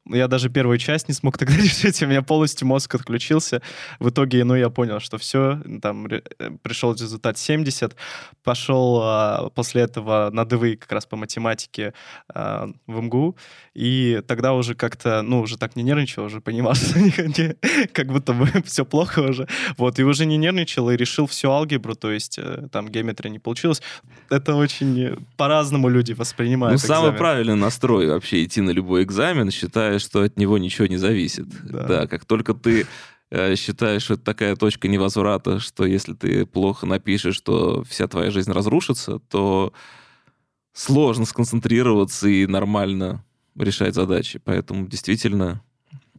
я даже первую часть не смог тогда решить, у меня полностью мозг отключился. В итоге, ну, я понял, что все, там э, пришел результат 70, пошел а, после этого на ДВИ как раз по математике а, в МГУ, и тогда уже как-то, ну, уже так не нервничал, уже понимал, что не, не, как будто бы все плохо уже. Вот, и уже не нервничал, и решил всю алгебру, то есть э, там геометрия не получилось. Это очень по-разному люди воспринимают
Ну, экзамен. самый правильный настрой вообще идти на любой экзамен, считая, что от него ничего не зависит. Да, да как только ты э, считаешь, что это такая точка невозврата, что если ты плохо напишешь, то вся твоя жизнь разрушится, то сложно сконцентрироваться и нормально решать задачи. Поэтому действительно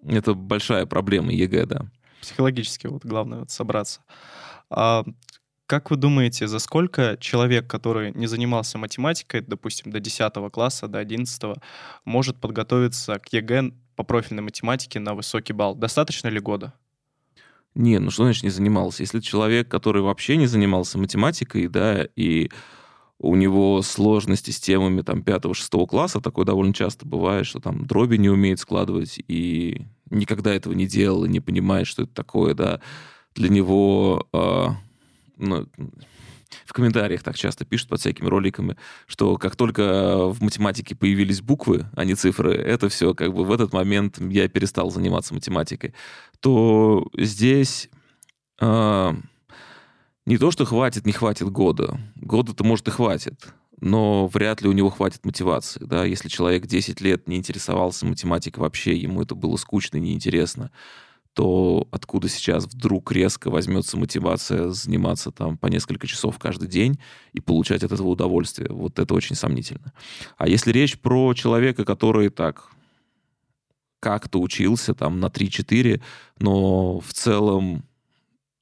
это большая проблема ЕГЭ, да.
Психологически вот главное вот собраться. А как вы думаете, за сколько человек, который не занимался математикой, допустим, до 10 класса, до 11, может подготовиться к ЕГЭ по профильной математике на высокий балл? Достаточно ли года?
Не, ну что значит не занимался? Если человек, который вообще не занимался математикой, да, и у него сложности с темами там 5-6 класса, такое довольно часто бывает, что там дроби не умеет складывать и никогда этого не делал и не понимает, что это такое, да, для него э, ну, в комментариях так часто пишут под всякими роликами, что как только в математике появились буквы, а не цифры, это все как бы в этот момент я перестал заниматься математикой, то здесь э, не то, что хватит, не хватит года. Года-то, может, и хватит, но вряд ли у него хватит мотивации. Да? Если человек 10 лет не интересовался математикой вообще, ему это было скучно и неинтересно, то откуда сейчас вдруг резко возьмется мотивация заниматься там по несколько часов каждый день и получать от этого удовольствие? Вот это очень сомнительно. А если речь про человека, который так как-то учился там на 3-4, но в целом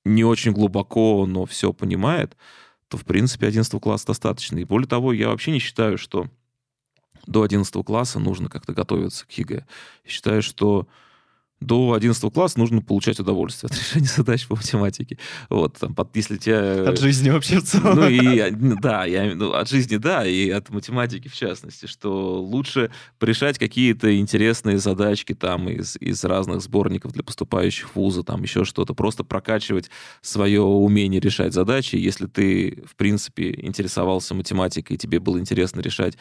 не очень глубоко, но все понимает, то, в принципе, 11 класса достаточно. И более того, я вообще не считаю, что до 11 класса нужно как-то готовиться к ЕГЭ. Считаю, что до 11 класса нужно получать удовольствие от решения задач по математике. Вот, там, под, если тебя...
От жизни вообще в целом.
Ну, и, да, я, ну, от жизни, да, и от математики в частности, что лучше решать какие-то интересные задачки там из, из разных сборников для поступающих в вузы, там еще что-то, просто прокачивать свое умение решать задачи. Если ты, в принципе, интересовался математикой, и тебе было интересно решать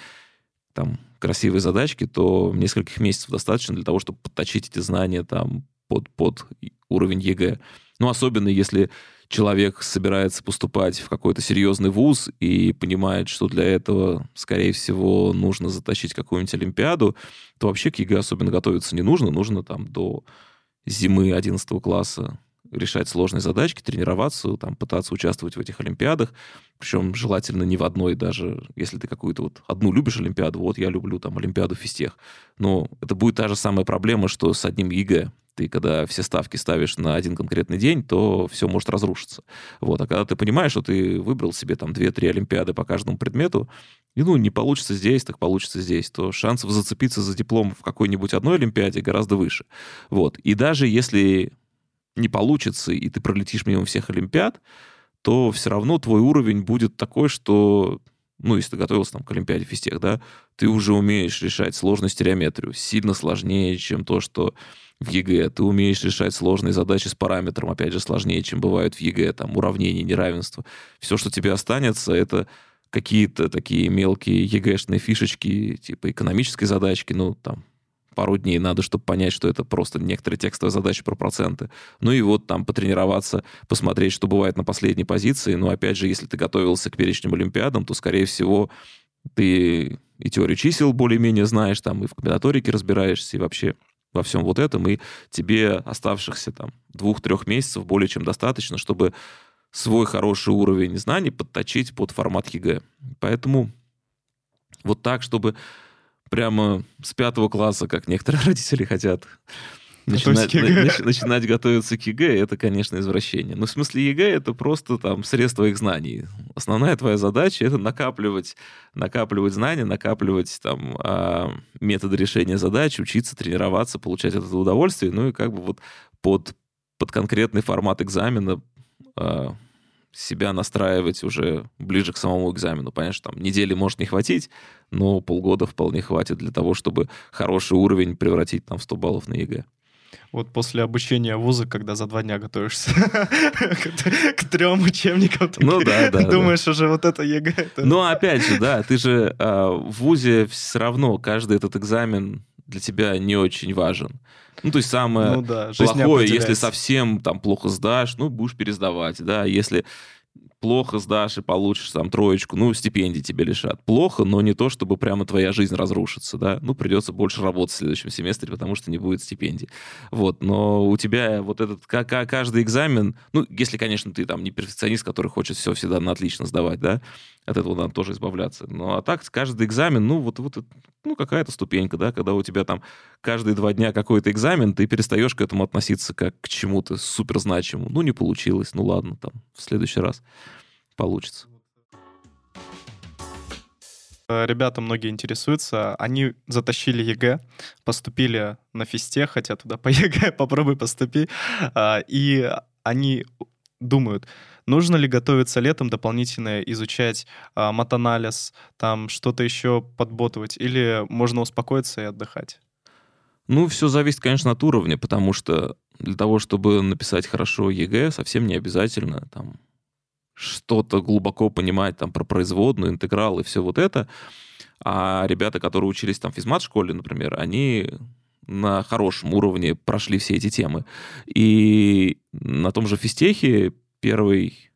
там красивые задачки, то нескольких месяцев достаточно для того, чтобы подточить эти знания там под, под уровень ЕГЭ. Ну, особенно если человек собирается поступать в какой-то серьезный вуз и понимает, что для этого, скорее всего, нужно затащить какую-нибудь Олимпиаду, то вообще к ЕГЭ особенно готовиться не нужно. Нужно там до зимы 11 класса решать сложные задачки, тренироваться, там, пытаться участвовать в этих олимпиадах, причем желательно не в одной даже, если ты какую-то вот одну любишь олимпиаду, вот я люблю там олимпиаду физтех, но это будет та же самая проблема, что с одним ЕГЭ. Ты когда все ставки ставишь на один конкретный день, то все может разрушиться. Вот. А когда ты понимаешь, что ты выбрал себе там 2-3 олимпиады по каждому предмету, и ну, не получится здесь, так получится здесь, то шансов зацепиться за диплом в какой-нибудь одной олимпиаде гораздо выше. Вот. И даже если не получится, и ты пролетишь мимо всех Олимпиад, то все равно твой уровень будет такой, что, ну, если ты готовился там к Олимпиаде физтех, да, ты уже умеешь решать сложную стереометрию, сильно сложнее, чем то, что в ЕГЭ. Ты умеешь решать сложные задачи с параметром, опять же, сложнее, чем бывают в ЕГЭ, там, уравнение, неравенство. Все, что тебе останется, это какие-то такие мелкие ЕГЭшные фишечки, типа экономической задачки, ну, там, пару дней надо, чтобы понять, что это просто некоторые текстовые задачи про проценты. Ну и вот там потренироваться, посмотреть, что бывает на последней позиции. Но опять же, если ты готовился к перечням Олимпиадам, то, скорее всего, ты и теорию чисел более-менее знаешь, там, и в комбинаторике разбираешься, и вообще во всем вот этом, и тебе оставшихся там двух-трех месяцев более чем достаточно, чтобы свой хороший уровень знаний подточить под формат ЕГЭ. Поэтому вот так, чтобы прямо с пятого класса, как некоторые родители хотят начинать, на, начинать готовиться к ЕГЭ, это, конечно, извращение. Но ну, в смысле ЕГЭ это просто там средство их знаний. Основная твоя задача это накапливать, накапливать знания, накапливать там а, методы решения задач, учиться, тренироваться, получать от этого удовольствие, ну и как бы вот под, под конкретный формат экзамена а, себя настраивать уже ближе к самому экзамену. Понятно, что там недели может не хватить, но полгода вполне хватит для того, чтобы хороший уровень превратить там в 100 баллов на ЕГЭ.
Вот после обучения вуза, когда за два дня готовишься к трем учебникам, ну, да, да, думаешь уже вот это ЕГЭ.
Ну, опять же, да, ты же а, в ВУЗе все равно каждый этот экзамен для тебя не очень важен. Ну, то есть самое ну, да, плохое, если совсем там плохо сдашь, ну, будешь пересдавать, да, если плохо сдашь и получишь там троечку, ну, стипендии тебе лишат. Плохо, но не то, чтобы прямо твоя жизнь разрушится, да. Ну, придется больше работать в следующем семестре, потому что не будет стипендий. Вот, но у тебя вот этот, каждый экзамен, ну, если, конечно, ты там не перфекционист, который хочет все всегда на отлично сдавать, да, от этого надо тоже избавляться. Ну, а так, каждый экзамен, ну, вот, вот ну, какая-то ступенька, да, когда у тебя там каждые два дня какой-то экзамен, ты перестаешь к этому относиться как к чему-то суперзначимому. Ну, не получилось, ну, ладно, там, в следующий раз получится.
Э, ребята многие интересуются, они затащили ЕГЭ, поступили на физтех, хотя туда по ЕГЭ попробуй поступи, а, и они думают, нужно ли готовиться летом дополнительно изучать а, матанализ, там что-то еще подботывать, или можно успокоиться и отдыхать?
Ну, все зависит, конечно, от уровня, потому что для того, чтобы написать хорошо ЕГЭ, совсем не обязательно там что-то глубоко понимать там про производную, интеграл и все вот это. А ребята, которые учились там в физмат-школе, например, они на хорошем уровне прошли все эти темы. И на том же физтехе первый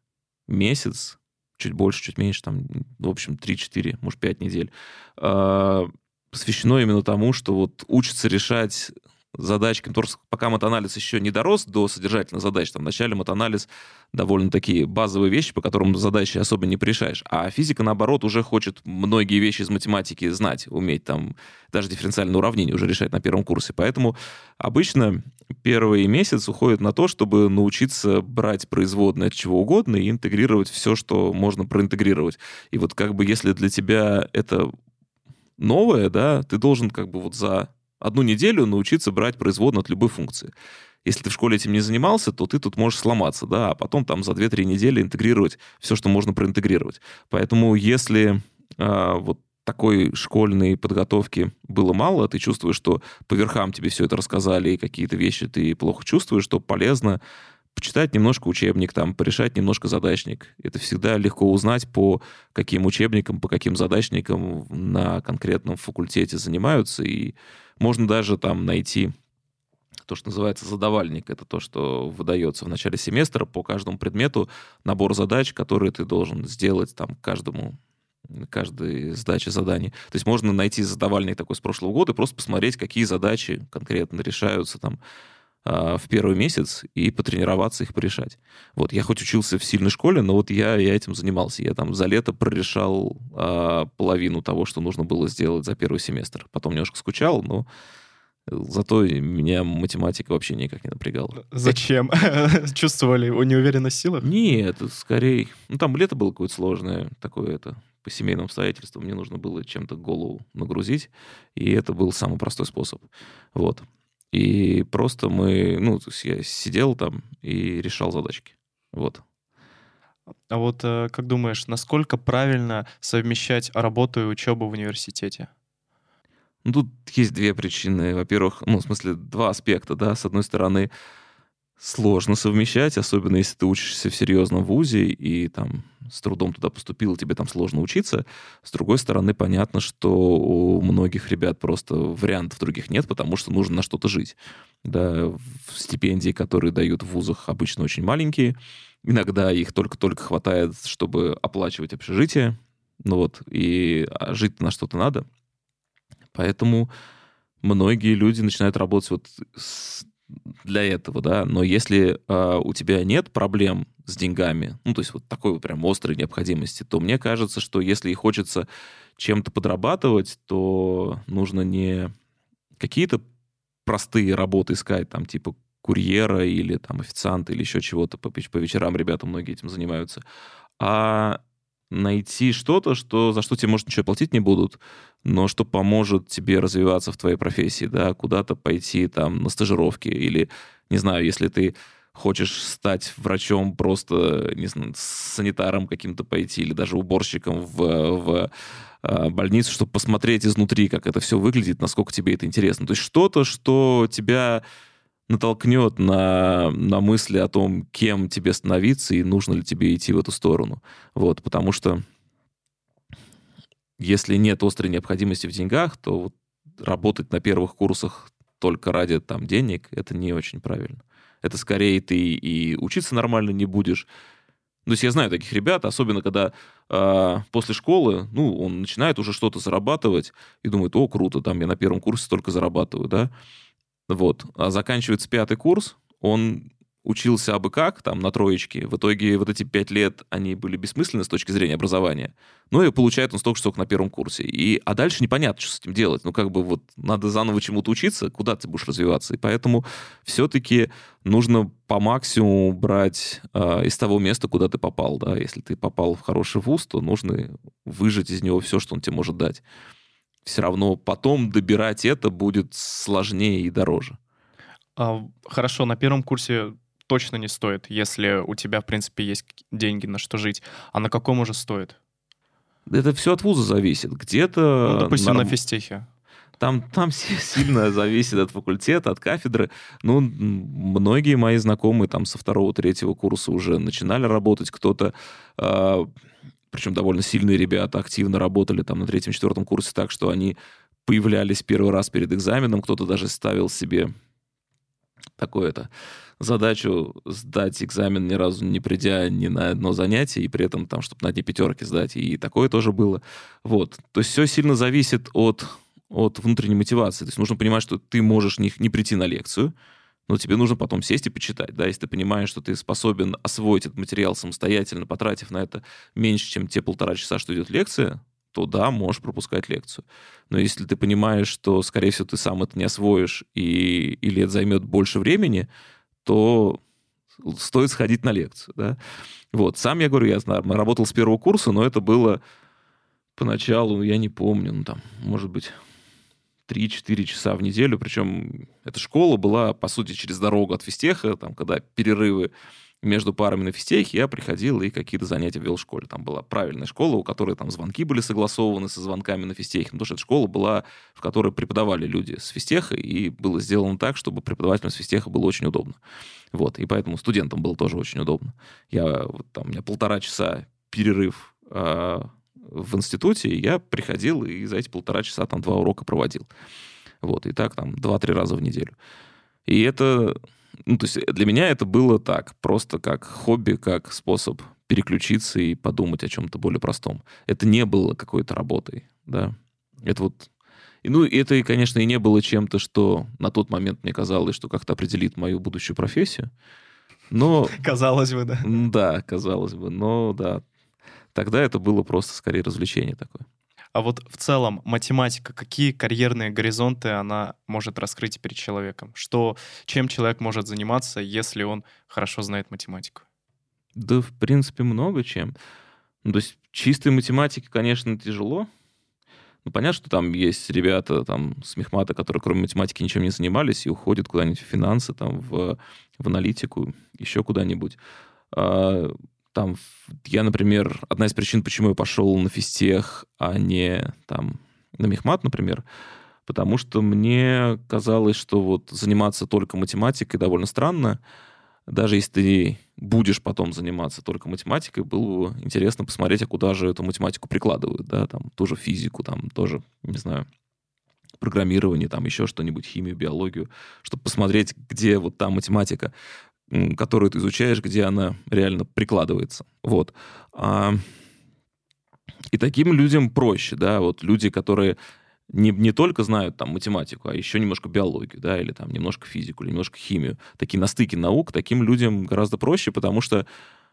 месяц, чуть больше, чуть меньше, там, в общем, 3-4, может, 5 недель, э, посвящено именно тому, что вот учится решать задачки, пока матанализ еще не дорос до содержательных задач, там, вначале матанализ довольно такие базовые вещи, по которым задачи особо не порешаешь. А физика, наоборот, уже хочет многие вещи из математики знать, уметь там даже дифференциальное уравнение уже решать на первом курсе. Поэтому обычно первый месяц уходит на то, чтобы научиться брать производные от чего угодно и интегрировать все, что можно проинтегрировать. И вот как бы если для тебя это новое, да, ты должен как бы вот за одну неделю научиться брать производную от любой функции. Если ты в школе этим не занимался, то ты тут можешь сломаться, да, а потом там за 2-3 недели интегрировать все, что можно проинтегрировать. Поэтому если э, вот такой школьной подготовки было мало, ты чувствуешь, что по верхам тебе все это рассказали, и какие-то вещи ты плохо чувствуешь, то полезно почитать немножко учебник, там, порешать немножко задачник. Это всегда легко узнать, по каким учебникам, по каким задачникам на конкретном факультете занимаются, и можно даже там найти то, что называется задавальник. Это то, что выдается в начале семестра по каждому предмету, набор задач, которые ты должен сделать там каждому каждой сдаче заданий. То есть можно найти задавальник такой с прошлого года и просто посмотреть, какие задачи конкретно решаются там в первый месяц и потренироваться их порешать. Вот, я хоть учился в сильной школе, но вот я, я этим занимался. Я там за лето прорешал а, половину того, что нужно было сделать за первый семестр. Потом немножко скучал, но Зато меня математика вообще никак не напрягала.
Зачем? Чувствовали неуверенность в силах?
Нет, скорее... Ну, там лето было какое-то сложное, такое это по семейным обстоятельствам. Мне нужно было чем-то голову нагрузить, и это был самый простой способ. Вот. И просто мы... Ну, то есть я сидел там и решал задачки. Вот.
А вот э, как думаешь, насколько правильно совмещать работу и учебу в университете?
Ну, тут есть две причины. Во-первых, ну, в смысле, два аспекта, да. С одной стороны, сложно совмещать, особенно если ты учишься в серьезном вузе и там с трудом туда поступил, тебе там сложно учиться. С другой стороны, понятно, что у многих ребят просто вариантов других нет, потому что нужно на что-то жить. Да, стипендии, которые дают в вузах, обычно очень маленькие. Иногда их только-только хватает, чтобы оплачивать общежитие. Ну вот, и а жить на что-то надо. Поэтому многие люди начинают работать вот с, для этого, да. Но если э, у тебя нет проблем с деньгами, ну, то есть вот такой вот прям острой необходимости, то мне кажется, что если и хочется чем-то подрабатывать, то нужно не какие-то простые работы искать, там, типа курьера или там официанта или еще чего-то по, по вечерам ребята многие этим занимаются, а найти что-то, что, за что тебе, может, ничего платить не будут, но что поможет тебе развиваться в твоей профессии, да, куда-то пойти там на стажировки или, не знаю, если ты хочешь стать врачом, просто, не знаю, санитаром каким-то пойти или даже уборщиком в, в э, больницу, чтобы посмотреть изнутри, как это все выглядит, насколько тебе это интересно. То есть что-то, что тебя натолкнет на, на мысли о том, кем тебе становиться и нужно ли тебе идти в эту сторону. Вот, потому что если нет острой необходимости в деньгах, то вот работать на первых курсах только ради там денег, это не очень правильно. Это скорее ты и учиться нормально не будешь. То есть я знаю таких ребят, особенно когда э, после школы, ну, он начинает уже что-то зарабатывать и думает, о, круто, там я на первом курсе столько зарабатываю, да. Вот. А заканчивается пятый курс, он учился абы как, там, на троечке. В итоге вот эти пять лет, они были бессмысленны с точки зрения образования. Ну и получает он столько, столько на первом курсе. И, а дальше непонятно, что с этим делать. Ну, как бы вот надо заново чему-то учиться, куда ты будешь развиваться. И поэтому все-таки нужно по максимуму брать э, из того места, куда ты попал, да. Если ты попал в хороший вуз, то нужно выжать из него все, что он тебе может дать все равно потом добирать это будет сложнее и дороже.
А, хорошо, на первом курсе точно не стоит, если у тебя, в принципе, есть деньги на что жить. А на каком уже стоит?
Это все от вуза зависит. Где-то...
Ну, допустим, норм... на физтехе.
Там, там сильно зависит от факультета, от кафедры. Ну, многие мои знакомые там со второго-третьего курса уже начинали работать. Кто-то э, причем довольно сильные ребята, активно работали там на третьем-четвертом курсе так, что они появлялись первый раз перед экзаменом, кто-то даже ставил себе такое-то задачу сдать экзамен ни разу не придя ни на одно занятие, и при этом там, чтобы на одни пятерки сдать, и такое тоже было. Вот. То есть все сильно зависит от, от внутренней мотивации. То есть нужно понимать, что ты можешь не, не прийти на лекцию, но тебе нужно потом сесть и почитать, да, если ты понимаешь, что ты способен освоить этот материал самостоятельно, потратив на это меньше, чем те полтора часа, что идет лекция, то да, можешь пропускать лекцию. Но если ты понимаешь, что, скорее всего, ты сам это не освоишь, и, или это займет больше времени, то стоит сходить на лекцию, да. Вот, сам я говорю, я работал с первого курса, но это было поначалу, я не помню, ну там, может быть, 3-4 часа в неделю, причем эта школа была, по сути, через дорогу от физтеха, там, когда перерывы между парами на физтехе, я приходил и какие-то занятия вел в школе. Там была правильная школа, у которой там звонки были согласованы со звонками на физтехе, потому что эта школа была, в которой преподавали люди с физтеха, и было сделано так, чтобы преподавателям с физтеха было очень удобно. Вот, и поэтому студентам было тоже очень удобно. Я, вот, там, у меня полтора часа перерыв э, в институте, и я приходил и за эти полтора часа там два урока проводил. Вот, и так там два-три раза в неделю. И это ну, то есть для меня это было так, просто как хобби, как способ переключиться и подумать о чем-то более простом. Это не было какой-то работой, да. Это вот... И, ну, это, конечно, и не было чем-то, что на тот момент мне казалось, что как-то определит мою будущую профессию. Но...
Казалось бы, да.
Да, казалось бы. Но, да, тогда это было просто скорее развлечение такое.
А вот в целом математика, какие карьерные горизонты она может раскрыть перед человеком? Что, чем человек может заниматься, если он хорошо знает математику?
Да, в принципе, много чем. Ну, то есть чистой математики, конечно, тяжело. Ну, понятно, что там есть ребята там, с мехмата, которые кроме математики ничем не занимались и уходят куда-нибудь в финансы, там, в, в аналитику, еще куда-нибудь. А, там, я, например, одна из причин, почему я пошел на физтех, а не там на мехмат, например, потому что мне казалось, что вот заниматься только математикой довольно странно. Даже если ты будешь потом заниматься только математикой, было бы интересно посмотреть, а куда же эту математику прикладывают, да, там, тоже физику, там, тоже, не знаю, программирование, там, еще что-нибудь, химию, биологию, чтобы посмотреть, где вот та математика которую ты изучаешь, где она реально прикладывается. Вот. А, и таким людям проще, да, вот люди, которые не, не только знают там математику, а еще немножко биологию, да, или там немножко физику, или немножко химию, такие на стыке наук, таким людям гораздо проще, потому что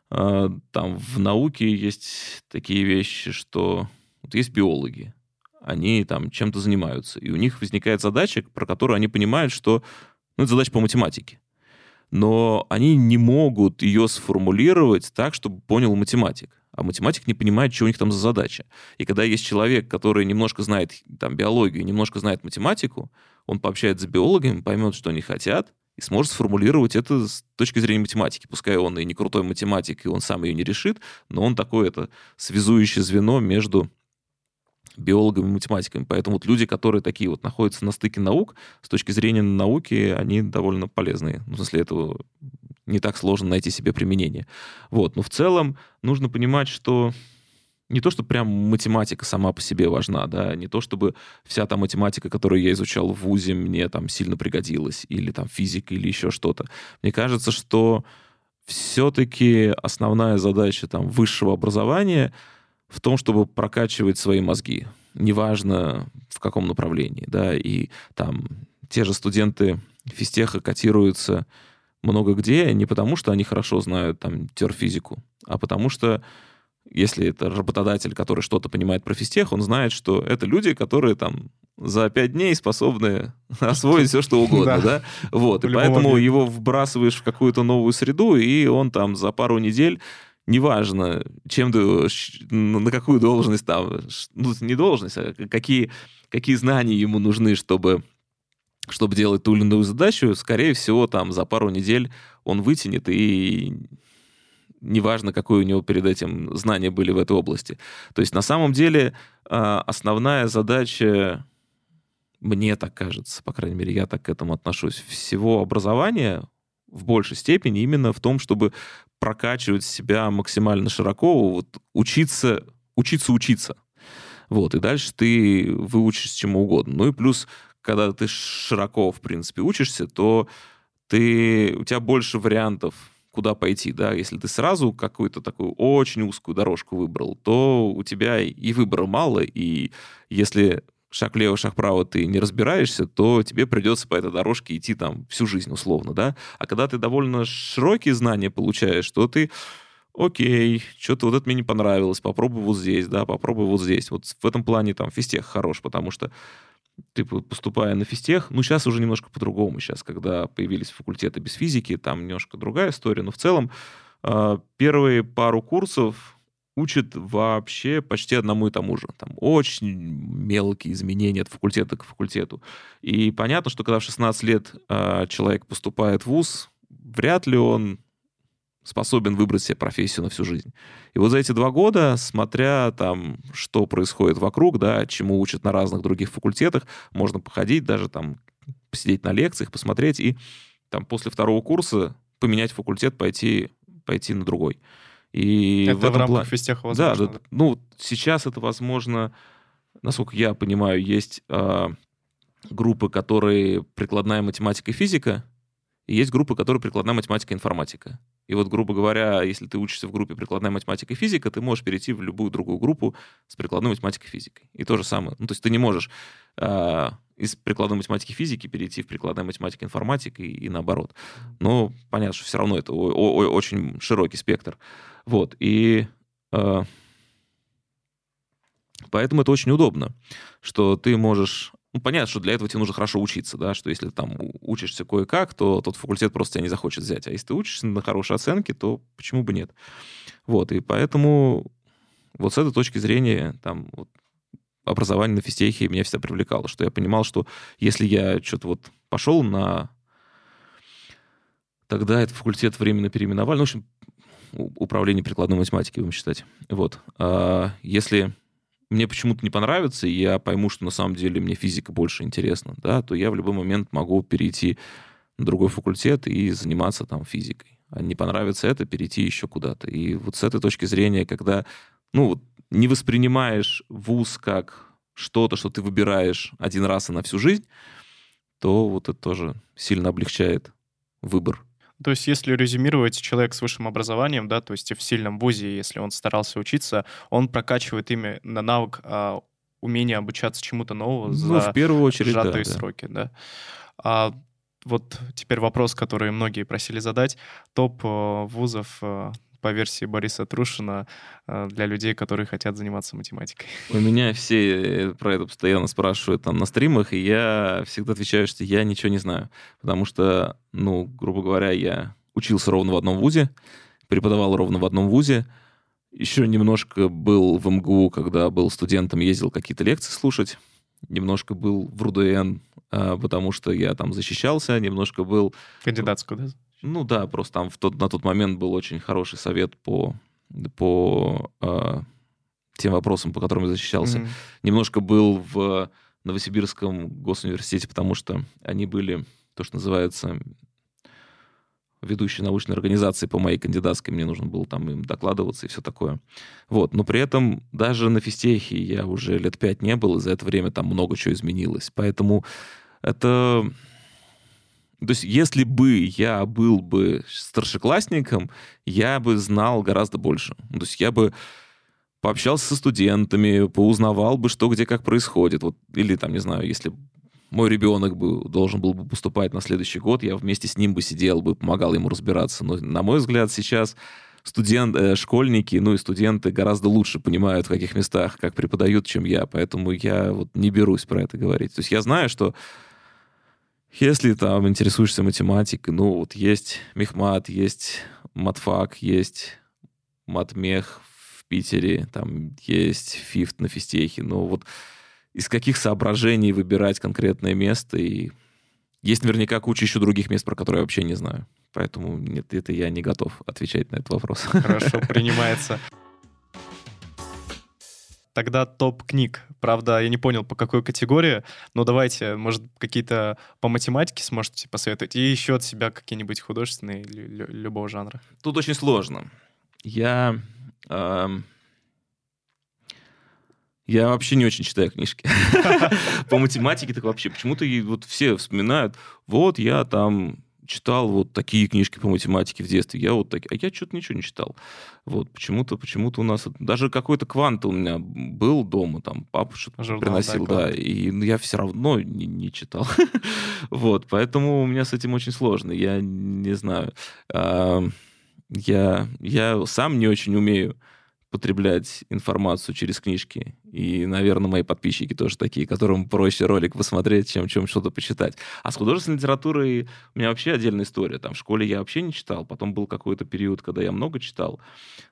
э, там в науке есть такие вещи, что вот есть биологи, они там чем-то занимаются, и у них возникает задача, про которую они понимают, что ну, это задача по математике но они не могут ее сформулировать так, чтобы понял математик. А математик не понимает, что у них там за задача. И когда есть человек, который немножко знает там, биологию, немножко знает математику, он пообщается с биологами, поймет, что они хотят, и сможет сформулировать это с точки зрения математики. Пускай он и не крутой математик, и он сам ее не решит, но он такое это связующее звено между биологами математиками. Поэтому вот люди, которые такие вот находятся на стыке наук, с точки зрения науки, они довольно полезные. Ну, в смысле, этого не так сложно найти себе применение. Вот. Но в целом нужно понимать, что не то, что прям математика сама по себе важна, да, не то, чтобы вся та математика, которую я изучал в ВУЗе, мне там сильно пригодилась, или там физика, или еще что-то. Мне кажется, что все-таки основная задача там высшего образования — в том, чтобы прокачивать свои мозги, неважно в каком направлении, да, и там те же студенты физтеха котируются много где не потому, что они хорошо знают там терфизику, а потому что если это работодатель, который что-то понимает про физтех, он знает, что это люди, которые там за пять дней способны освоить все, что угодно, да? Вот, и поэтому его вбрасываешь в какую-то новую среду, и он там за пару недель неважно, чем ты, на какую должность там, ну, не должность, а какие, какие знания ему нужны, чтобы, чтобы делать ту или иную задачу, скорее всего, там за пару недель он вытянет, и неважно, какое у него перед этим знания были в этой области. То есть на самом деле а, основная задача, мне так кажется, по крайней мере, я так к этому отношусь, всего образования в большей степени именно в том, чтобы прокачивать себя максимально широко, вот учиться, учиться учиться. Вот, и дальше ты выучишься чему угодно. Ну и плюс, когда ты широко, в принципе, учишься, то ты, у тебя больше вариантов, куда пойти, да, если ты сразу какую-то такую очень узкую дорожку выбрал, то у тебя и выбора мало, и если шаг влево, шаг вправо ты не разбираешься, то тебе придется по этой дорожке идти там всю жизнь условно, да. А когда ты довольно широкие знания получаешь, то ты окей, что-то вот это мне не понравилось, попробуй вот здесь, да, попробуй вот здесь. Вот в этом плане там физтех хорош, потому что ты поступая на физтех, ну, сейчас уже немножко по-другому. Сейчас, когда появились факультеты без физики, там немножко другая история, но в целом а, первые пару курсов учат вообще почти одному и тому же. Там очень мелкие изменения от факультета к факультету. И понятно, что когда в 16 лет э, человек поступает в ВУЗ, вряд ли он способен выбрать себе профессию на всю жизнь. И вот за эти два года, смотря там, что происходит вокруг, да, чему учат на разных других факультетах, можно походить, даже там посидеть на лекциях, посмотреть и там после второго курса поменять факультет, пойти, пойти на другой. И
это
в, этом
в рамках
плане...
физтеха возможно?
Да, да, ну, сейчас это возможно, насколько я понимаю, есть э, группы, которые прикладная математика и физика, и есть группы, которые прикладная математика и информатика. И вот, грубо говоря, если ты учишься в группе прикладная математика и физика, ты можешь перейти в любую другую группу с прикладной математикой и физикой. И то же самое. Ну, то есть ты не можешь э, из прикладной математики физики перейти в прикладная математика и информатика и, и наоборот. Но понятно, что все равно это о- о- очень широкий спектр. Вот, и э, поэтому это очень удобно, что ты можешь... Ну, понятно, что для этого тебе нужно хорошо учиться, да, что если ты там учишься кое-как, то тот факультет просто тебя не захочет взять. А если ты учишься на хорошей оценке, то почему бы нет? Вот, и поэтому вот с этой точки зрения там вот, образование на физтехе меня всегда привлекало, что я понимал, что если я что-то вот пошел на... Тогда этот факультет временно переименовали. Ну, в общем, управление прикладной математики будем считать. Вот. А если мне почему-то не понравится, и я пойму, что на самом деле мне физика больше интересна, да, то я в любой момент могу перейти на другой факультет и заниматься там физикой. А не понравится это, перейти еще куда-то. И вот с этой точки зрения, когда, ну, вот не воспринимаешь вуз как что-то, что ты выбираешь один раз и на всю жизнь, то вот это тоже сильно облегчает выбор
то есть, если резюмировать, человек с высшим образованием, да, то есть в сильном вузе, если он старался учиться, он прокачивает именно навык а, умения обучаться чему-то новому ну,
за в первую очередь,
сжатые
да,
сроки, да. А вот теперь вопрос, который многие просили задать. Топ э, вузов э, по версии Бориса Трушина э, для людей, которые хотят заниматься математикой?
У меня все про это постоянно спрашивают там на стримах, и я всегда отвечаю, что я ничего не знаю. Потому что, ну, грубо говоря, я учился ровно в одном вузе, преподавал ровно в одном вузе, еще немножко был в МГУ, когда был студентом, ездил какие-то лекции слушать. Немножко был в РУДН, а, потому что я там защищался. Немножко был...
Кандидатскую, да?
Ну да, просто там в тот, на тот момент был очень хороший совет по, по э, тем вопросам, по которым я защищался. Mm-hmm. Немножко был в Новосибирском госуниверситете, потому что они были, то, что называется, ведущей научной организации по моей кандидатской, мне нужно было там им докладываться и все такое. Вот, но при этом даже на физтехе я уже лет пять не был, и за это время там много чего изменилось. Поэтому это то есть, если бы я был бы старшеклассником, я бы знал гораздо больше. То есть, я бы пообщался со студентами, поузнавал бы, что где как происходит. Вот, или там, не знаю, если мой ребенок бы должен был бы поступать на следующий год, я вместе с ним бы сидел бы, помогал ему разбираться. Но, на мой взгляд, сейчас студент, э, школьники, ну и студенты гораздо лучше понимают, в каких местах, как преподают, чем я. Поэтому я вот не берусь про это говорить. То есть я знаю, что если там интересуешься математикой, ну вот есть мехмат, есть матфак, есть матмех в Питере, там есть фифт на физтехе, но вот из каких соображений выбирать конкретное место и есть наверняка куча еще других мест, про которые я вообще не знаю. Поэтому нет, это я не готов отвечать на этот вопрос.
Хорошо, принимается. Тогда топ книг. Правда, я не понял, по какой категории, но давайте, может, какие-то по математике сможете посоветовать, и еще от себя какие-нибудь художественные любого жанра.
Тут очень сложно. Я... Эм... Я вообще не очень читаю книжки. По математике так вообще. Почему-то вот все вспоминают, вот я там читал вот такие книжки по математике в детстве, я вот такие, а я что-то ничего не читал. Вот, почему-то, почему-то у нас, даже какой-то квант у меня был дома, там, папа что-то Журнал, приносил, да, да и я все равно не, не читал. вот, поэтому у меня с этим очень сложно, я не знаю. Я, я сам не очень умею потреблять информацию через книжки. И, наверное, мои подписчики тоже такие, которым проще ролик посмотреть, чем, чем что-то почитать. А с художественной литературой у меня вообще отдельная история. Там в школе я вообще не читал, потом был какой-то период, когда я много читал.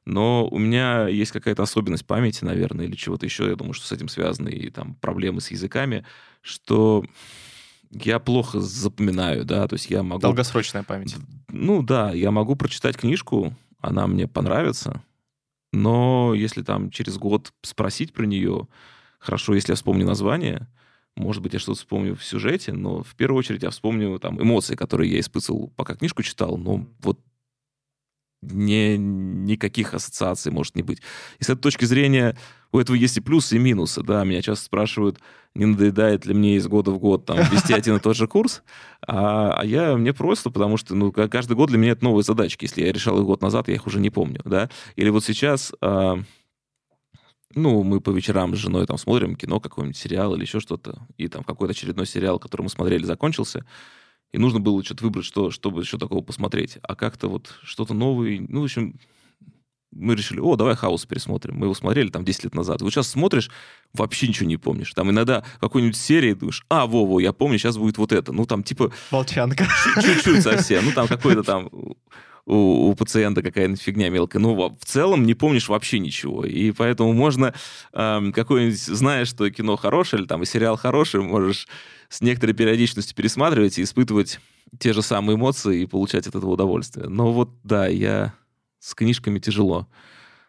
Но у меня есть какая-то особенность памяти, наверное, или чего-то еще. Я думаю, что с этим связаны и там проблемы с языками, что я плохо запоминаю, да, то есть я могу...
Долгосрочная память.
Ну да, я могу прочитать книжку, она мне понравится, но если там через год спросить про нее, хорошо, если я вспомню название, может быть, я что-то вспомню в сюжете, но в первую очередь я вспомню там эмоции, которые я испытывал, пока книжку читал, но вот не, никаких ассоциаций может не быть. И с этой точки зрения у этого есть и плюсы, и минусы. Да, меня часто спрашивают, не надоедает ли мне из года в год там, вести один и тот же курс. А, а я, мне просто, потому что ну, каждый год для меня это новые задачки. Если я решал их год назад, я их уже не помню. Да? Или вот сейчас... А, ну, мы по вечерам с женой там смотрим кино, какой-нибудь сериал или еще что-то, и там какой-то очередной сериал, который мы смотрели, закончился, и нужно было что-то выбрать, что, чтобы еще такого посмотреть. А как-то вот что-то новое, ну, в общем, мы решили, о, давай хаос пересмотрим. Мы его смотрели там 10 лет назад. Вот сейчас смотришь, вообще ничего не помнишь. Там иногда какой-нибудь серии думаешь, а, во-во, я помню, сейчас будет вот это. Ну, там типа...
Волчанка.
Чуть-чуть совсем. Ну, там какой-то там у, у пациента какая-нибудь фигня мелкая. Но в целом не помнишь вообще ничего. И поэтому можно э, какой-нибудь, знаешь, что кино хорошее или там и сериал хороший, можешь с некоторой периодичностью пересматривать и испытывать те же самые эмоции и получать от этого удовольствие. Но вот, да, я с книжками тяжело.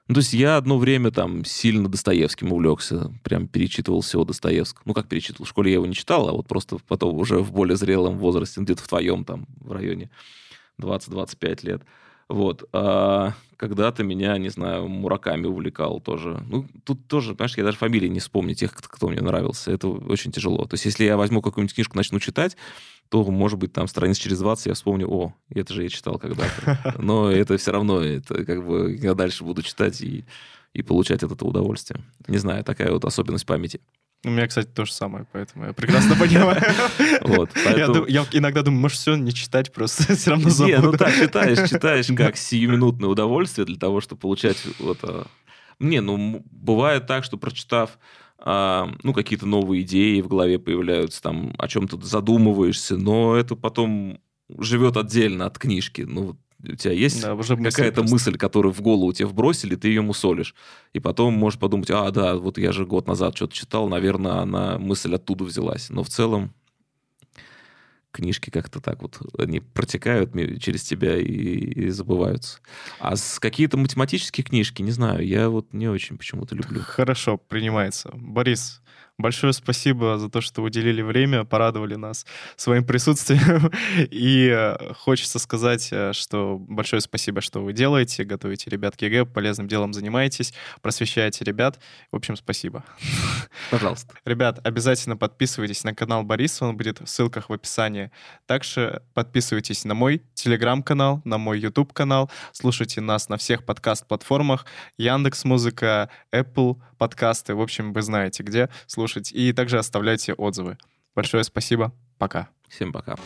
Ну, то есть я одно время там сильно Достоевским увлекся, прям перечитывал всего Достоевского. Ну, как перечитывал, в школе я его не читал, а вот просто потом уже в более зрелом возрасте, где-то в твоем там, в районе 20-25 лет. Вот. А когда-то меня, не знаю, Мураками увлекал тоже. Ну, тут тоже, понимаешь, я даже фамилии не вспомню тех, кто мне нравился. Это очень тяжело. То есть если я возьму какую-нибудь книжку, начну читать, то, может быть, там страниц через 20 я вспомню, о, это же я читал когда-то. Но это все равно, это как бы я дальше буду читать и, и получать от этого удовольствие. Не знаю, такая вот особенность памяти.
У меня, кстати, то же самое, поэтому я прекрасно понимаю. Вот, поэтому... я, я иногда думаю, может, все, не читать, просто все равно забуду. Не,
ну так, читаешь, читаешь как сиюминутное удовольствие для того, чтобы получать вот... А, не, ну, бывает так, что прочитав а, ну, какие-то новые идеи в голове появляются, там, о чем-то задумываешься, но это потом живет отдельно от книжки. Ну, у тебя есть да, какая-то мысль, которую в голову тебе вбросили, ты ее мусолишь. И потом можешь подумать, а, да, вот я же год назад что-то читал, наверное, она мысль оттуда взялась. Но в целом книжки как-то так вот, они протекают через тебя и, и забываются. А с какие-то математические книжки, не знаю, я вот не очень почему-то люблю.
Хорошо, принимается. Борис, Большое спасибо за то, что уделили время, порадовали нас своим присутствием. И э, хочется сказать, э, что большое спасибо, что вы делаете, готовите ребят к ЕГЭ, полезным делом занимаетесь, просвещаете ребят. В общем, спасибо.
Пожалуйста.
Ребят, обязательно подписывайтесь на канал Бориса, он будет в ссылках в описании. Также подписывайтесь на мой телеграм-канал, на мой YouTube канал, слушайте нас на всех подкаст-платформах, Яндекс Музыка, Apple подкасты, в общем, вы знаете где слушать. И также оставляйте отзывы. Большое спасибо. Пока.
Всем пока.